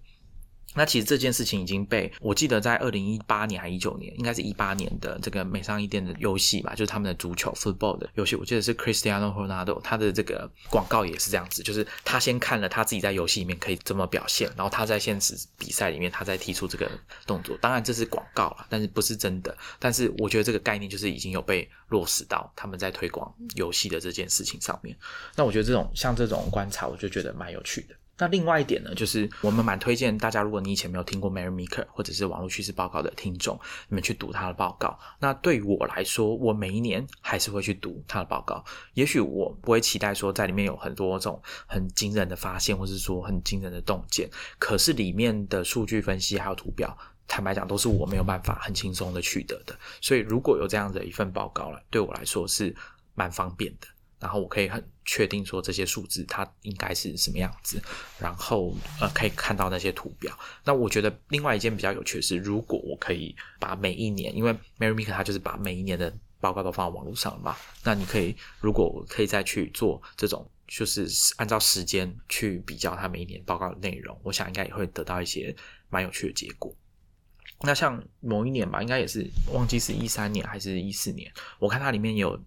那其实这件事情已经被我记得在二零一八年还一九年，应该是一八年的这个美商一店的游戏吧，就是他们的足球 football 的游戏，我记得是 Cristiano Ronaldo 他的这个广告也是这样子，就是他先看了他自己在游戏里面可以怎么表现，然后他在现实比赛里面他再提出这个动作。当然这是广告了，但是不是真的。但是我觉得这个概念就是已经有被落实到他们在推广游戏的这件事情上面。那我觉得这种像这种观察，我就觉得蛮有趣的。那另外一点呢，就是我们蛮推荐大家，如果你以前没有听过 Mary Meeker 或者是网络趋势报告的听众，你们去读他的报告。那对于我来说，我每一年还是会去读他的报告。也许我不会期待说在里面有很多种很惊人的发现，或是说很惊人的洞见。可是里面的数据分析还有图表，坦白讲都是我没有办法很轻松的取得的。所以如果有这样的一份报告了，对我来说是蛮方便的。然后我可以很确定说这些数字它应该是什么样子，然后呃可以看到那些图表。那我觉得另外一件比较有趣的是，如果我可以把每一年，因为 Mary Meeker 他就是把每一年的报告都放在网络上了嘛，那你可以如果可以再去做这种，就是按照时间去比较他每一年报告的内容，我想应该也会得到一些蛮有趣的结果。那像某一年吧，应该也是忘记是一三年还是一四年，我看它里面有。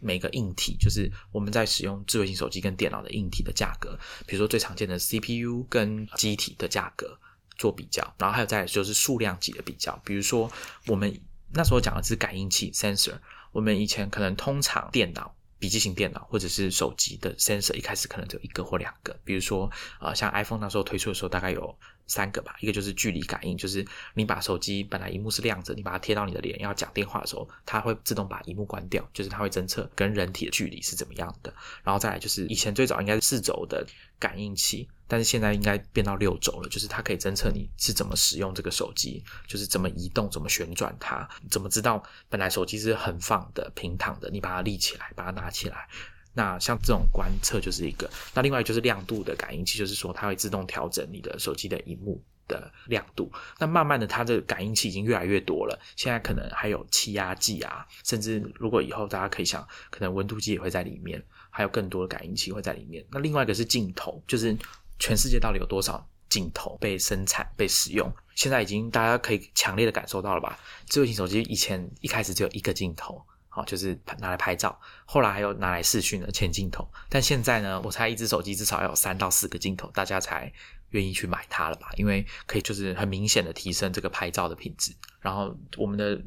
每个硬体就是我们在使用智慧型手机跟电脑的硬体的价格，比如说最常见的 CPU 跟机体的价格做比较，然后还有再就是数量级的比较，比如说我们那时候讲的是感应器 sensor，我们以前可能通常电脑、笔记型电脑或者是手机的 sensor 一开始可能只有一个或两个，比如说呃像 iPhone 那时候推出的时候大概有。三个吧，一个就是距离感应，就是你把手机本来荧幕是亮着，你把它贴到你的脸要讲电话的时候，它会自动把荧幕关掉，就是它会侦测跟人体的距离是怎么样的。然后再来就是以前最早应该是四轴的感应器，但是现在应该变到六轴了，就是它可以侦测你是怎么使用这个手机，就是怎么移动、怎么旋转它，怎么知道本来手机是很放的、平躺的，你把它立起来、把它拿起来。那像这种观测就是一个，那另外就是亮度的感应器，就是说它会自动调整你的手机的荧幕的亮度。那慢慢的，它的感应器已经越来越多了，现在可能还有气压计啊，甚至如果以后大家可以想，可能温度计也会在里面，还有更多的感应器会在里面。那另外一个是镜头，就是全世界到底有多少镜头被生产、被使用？现在已经大家可以强烈的感受到了吧？智慧型手机以前一开始只有一个镜头。好，就是拿来拍照，后来还有拿来视讯的前镜头，但现在呢，我猜一只手机至少要有三到四个镜头，大家才愿意去买它了吧？因为可以就是很明显的提升这个拍照的品质。然后我们的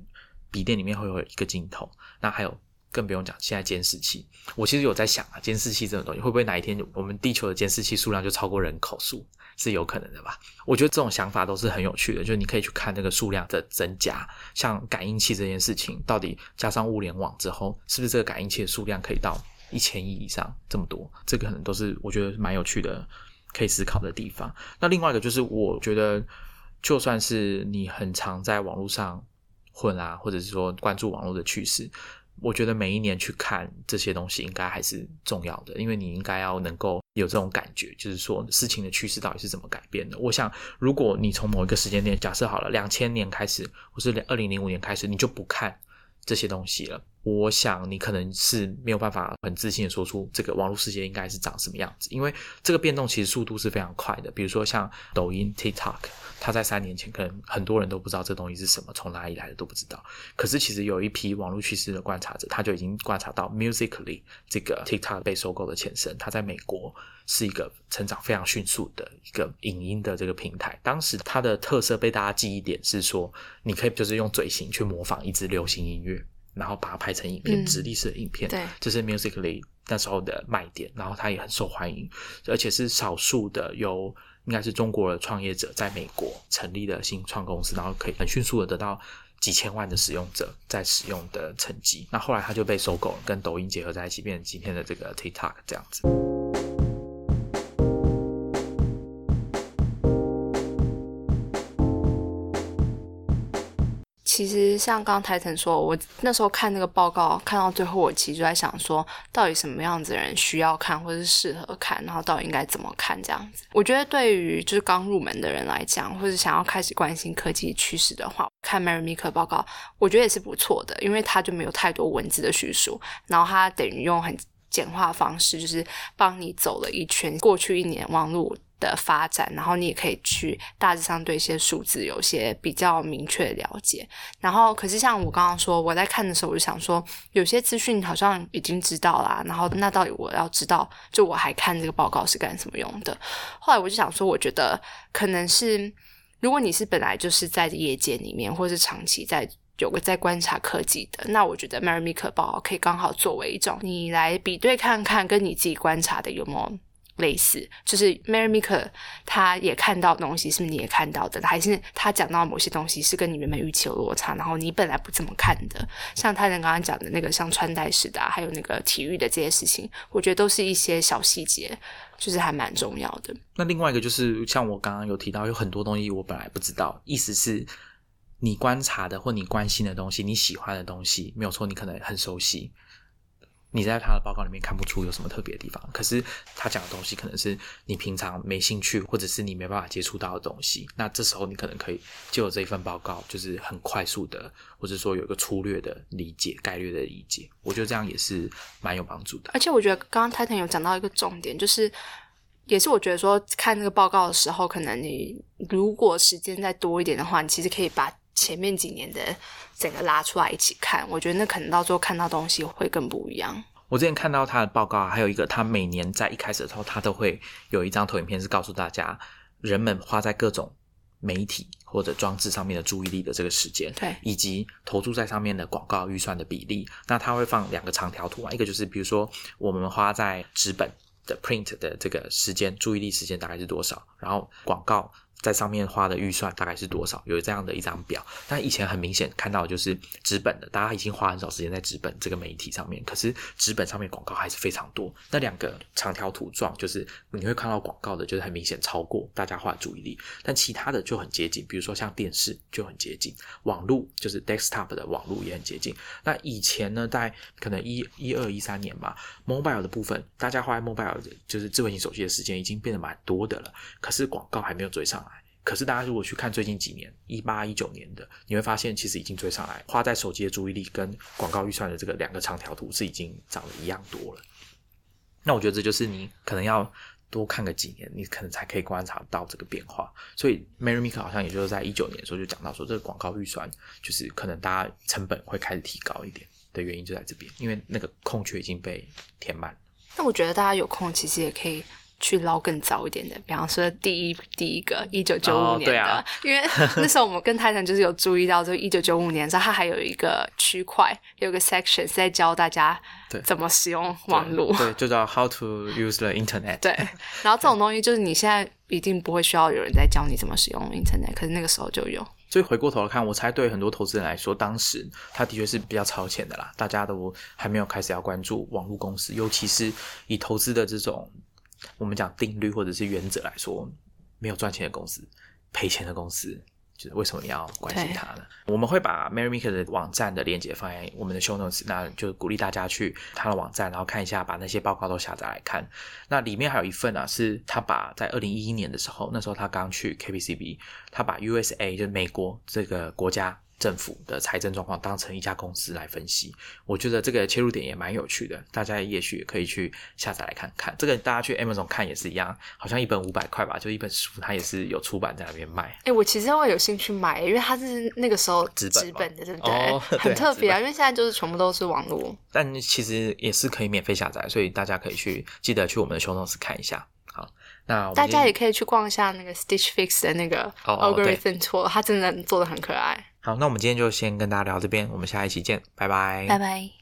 笔电里面会有一个镜头，那还有更不用讲，现在监视器，我其实有在想啊，监视器这种东西会不会哪一天我们地球的监视器数量就超过人口数？是有可能的吧？我觉得这种想法都是很有趣的，就是你可以去看那个数量的增加，像感应器这件事情，到底加上物联网之后，是不是这个感应器的数量可以到一千亿以上这么多？这个可能都是我觉得蛮有趣的，可以思考的地方。那另外一个就是，我觉得就算是你很常在网络上混啊，或者是说关注网络的趋势。我觉得每一年去看这些东西应该还是重要的，因为你应该要能够有这种感觉，就是说事情的趋势到底是怎么改变的。我想，如果你从某一个时间点，假设好了，两千年开始，或是二零零五年开始，你就不看这些东西了。我想你可能是没有办法很自信的说出这个网络世界应该是长什么样子，因为这个变动其实速度是非常快的。比如说像抖音 TikTok，它在三年前可能很多人都不知道这东西是什么，从哪里来的都不知道。可是其实有一批网络趋势的观察者，他就已经观察到 Musically 这个 TikTok 被收购的前身，它在美国是一个成长非常迅速的一个影音的这个平台。当时它的特色被大家记忆点是说，你可以就是用嘴型去模仿一支流行音乐。然后把它拍成影片，直立式的影片，对，这是 Musically 那时候的卖点。然后它也很受欢迎，而且是少数的由应该是中国的创业者在美国成立的新创公司，然后可以很迅速的得到几千万的使用者在使用的成绩。那后来它就被收购了，跟抖音结合在一起，变成今天的这个 TikTok 这样子。其实像刚刚台腾说，我那时候看那个报告，看到最后，我其实就在想说，到底什么样子的人需要看，或者是适合看，然后到底应该怎么看这样子。我觉得对于就是刚入门的人来讲，或者想要开始关心科技趋势的话，看 Mary Meeker 报告，我觉得也是不错的，因为它就没有太多文字的叙述，然后它等于用很简化方式，就是帮你走了一圈过去一年网络的发展，然后你也可以去大致上对一些数字有些比较明确的了解。然后，可是像我刚刚说，我在看的时候，我就想说，有些资讯好像已经知道啦，然后那到底我要知道，就我还看这个报告是干什么用的？后来我就想说，我觉得可能是，如果你是本来就是在业界里面，或是长期在。有个在观察科技的，那我觉得 Mary Meeker 报告可以刚好作为一种你来比对看看，跟你自己观察的有没有类似。就是 Mary m i k e r 他也看到东西，是不是你也看到的？还是他讲到某些东西是跟你原本预期有落差，然后你本来不怎么看的？像他人刚刚讲的那个，像穿戴式的，还有那个体育的这些事情，我觉得都是一些小细节，就是还蛮重要的。那另外一个就是像我刚刚有提到，有很多东西我本来不知道，意思是。你观察的或你关心的东西，你喜欢的东西，没有错，你可能很熟悉。你在他的报告里面看不出有什么特别的地方，可是他讲的东西可能是你平常没兴趣，或者是你没办法接触到的东西。那这时候你可能可以就有这一份报告，就是很快速的，或者说有一个粗略的理解、概略的理解。我觉得这样也是蛮有帮助的。而且我觉得刚刚 Titan 有讲到一个重点，就是也是我觉得说看这个报告的时候，可能你如果时间再多一点的话，你其实可以把。前面几年的整个拉出来一起看，我觉得那可能到最后看到东西会更不一样。我之前看到他的报告，还有一个他每年在一开始的时候，他都会有一张投影片，是告诉大家人们花在各种媒体或者装置上面的注意力的这个时间，对，以及投注在上面的广告预算的比例。那他会放两个长条图啊，一个就是比如说我们花在纸本的 print 的这个时间，注意力时间大概是多少，然后广告。在上面花的预算大概是多少？有这样的一张表。但以前很明显看到就是纸本的，大家已经花很少时间在纸本这个媒体上面。可是纸本上面广告还是非常多。那两个长条图状，就是你会看到广告的，就是很明显超过大家花的注意力。但其他的就很接近，比如说像电视就很接近，网络就是 desktop 的网络也很接近。那以前呢，在可能一一二一三年吧，mobile 的部分，大家花在 mobile 就是智慧型手机的时间已经变得蛮多的了。可是广告还没有追上。可是大家如果去看最近几年一八一九年的，你会发现其实已经追上来，花在手机的注意力跟广告预算的这个两个长条图是已经涨得一样多了。那我觉得这就是你可能要多看个几年，你可能才可以观察到这个变化。所以 Mary Meeker 好像也就是在一九年的时候就讲到说，这个广告预算就是可能大家成本会开始提高一点的原因就在这边，因为那个空缺已经被填满。那我觉得大家有空其实也可以。去捞更早一点的，比方说第一第一个一九九五年的，因为 <laughs> 那时候我们跟泰坦就是有注意到，就一九九五年之后，它还有一个区块，有个 section 是在教大家怎么使用网络，对，就叫 how to use the internet。对，<laughs> 然后这种东西就是你现在一定不会需要有人在教你怎么使用 internet，可是那个时候就有。所以回过头来看，我猜对很多投资人来说，当时他的确是比较超前的啦，大家都还没有开始要关注网络公司，尤其是以投资的这种。我们讲定律或者是原则来说，没有赚钱的公司，赔钱的公司，就是为什么你要关心它呢？我们会把 Mary Meeker 的网站的链接放在我们的 Show Notes，那就鼓励大家去他的网站，然后看一下，把那些报告都下载来看。那里面还有一份啊，是他把在二零一一年的时候，那时候他刚去 KPCB，他把 USA 就是美国这个国家。政府的财政状况当成一家公司来分析，我觉得这个切入点也蛮有趣的，大家也许也可以去下载来看看。这个大家去 Amazon 看也是一样，好像一本五百块吧，就一本书，它也是有出版在那边卖。哎，我其实会有兴趣买，因为它是那个时候纸本的，对不对？<laughs> 很特别啊，因为现在就是全部都是网络。但其实也是可以免费下载，所以大家可以去记得去我们的修诺斯看一下。好，那大家也可以去逛一下那个 Stitch Fix 的那个 Algorithm Tool，它真的做的很可爱。好，那我们今天就先跟大家聊这边，我们下一期见，拜拜，拜拜。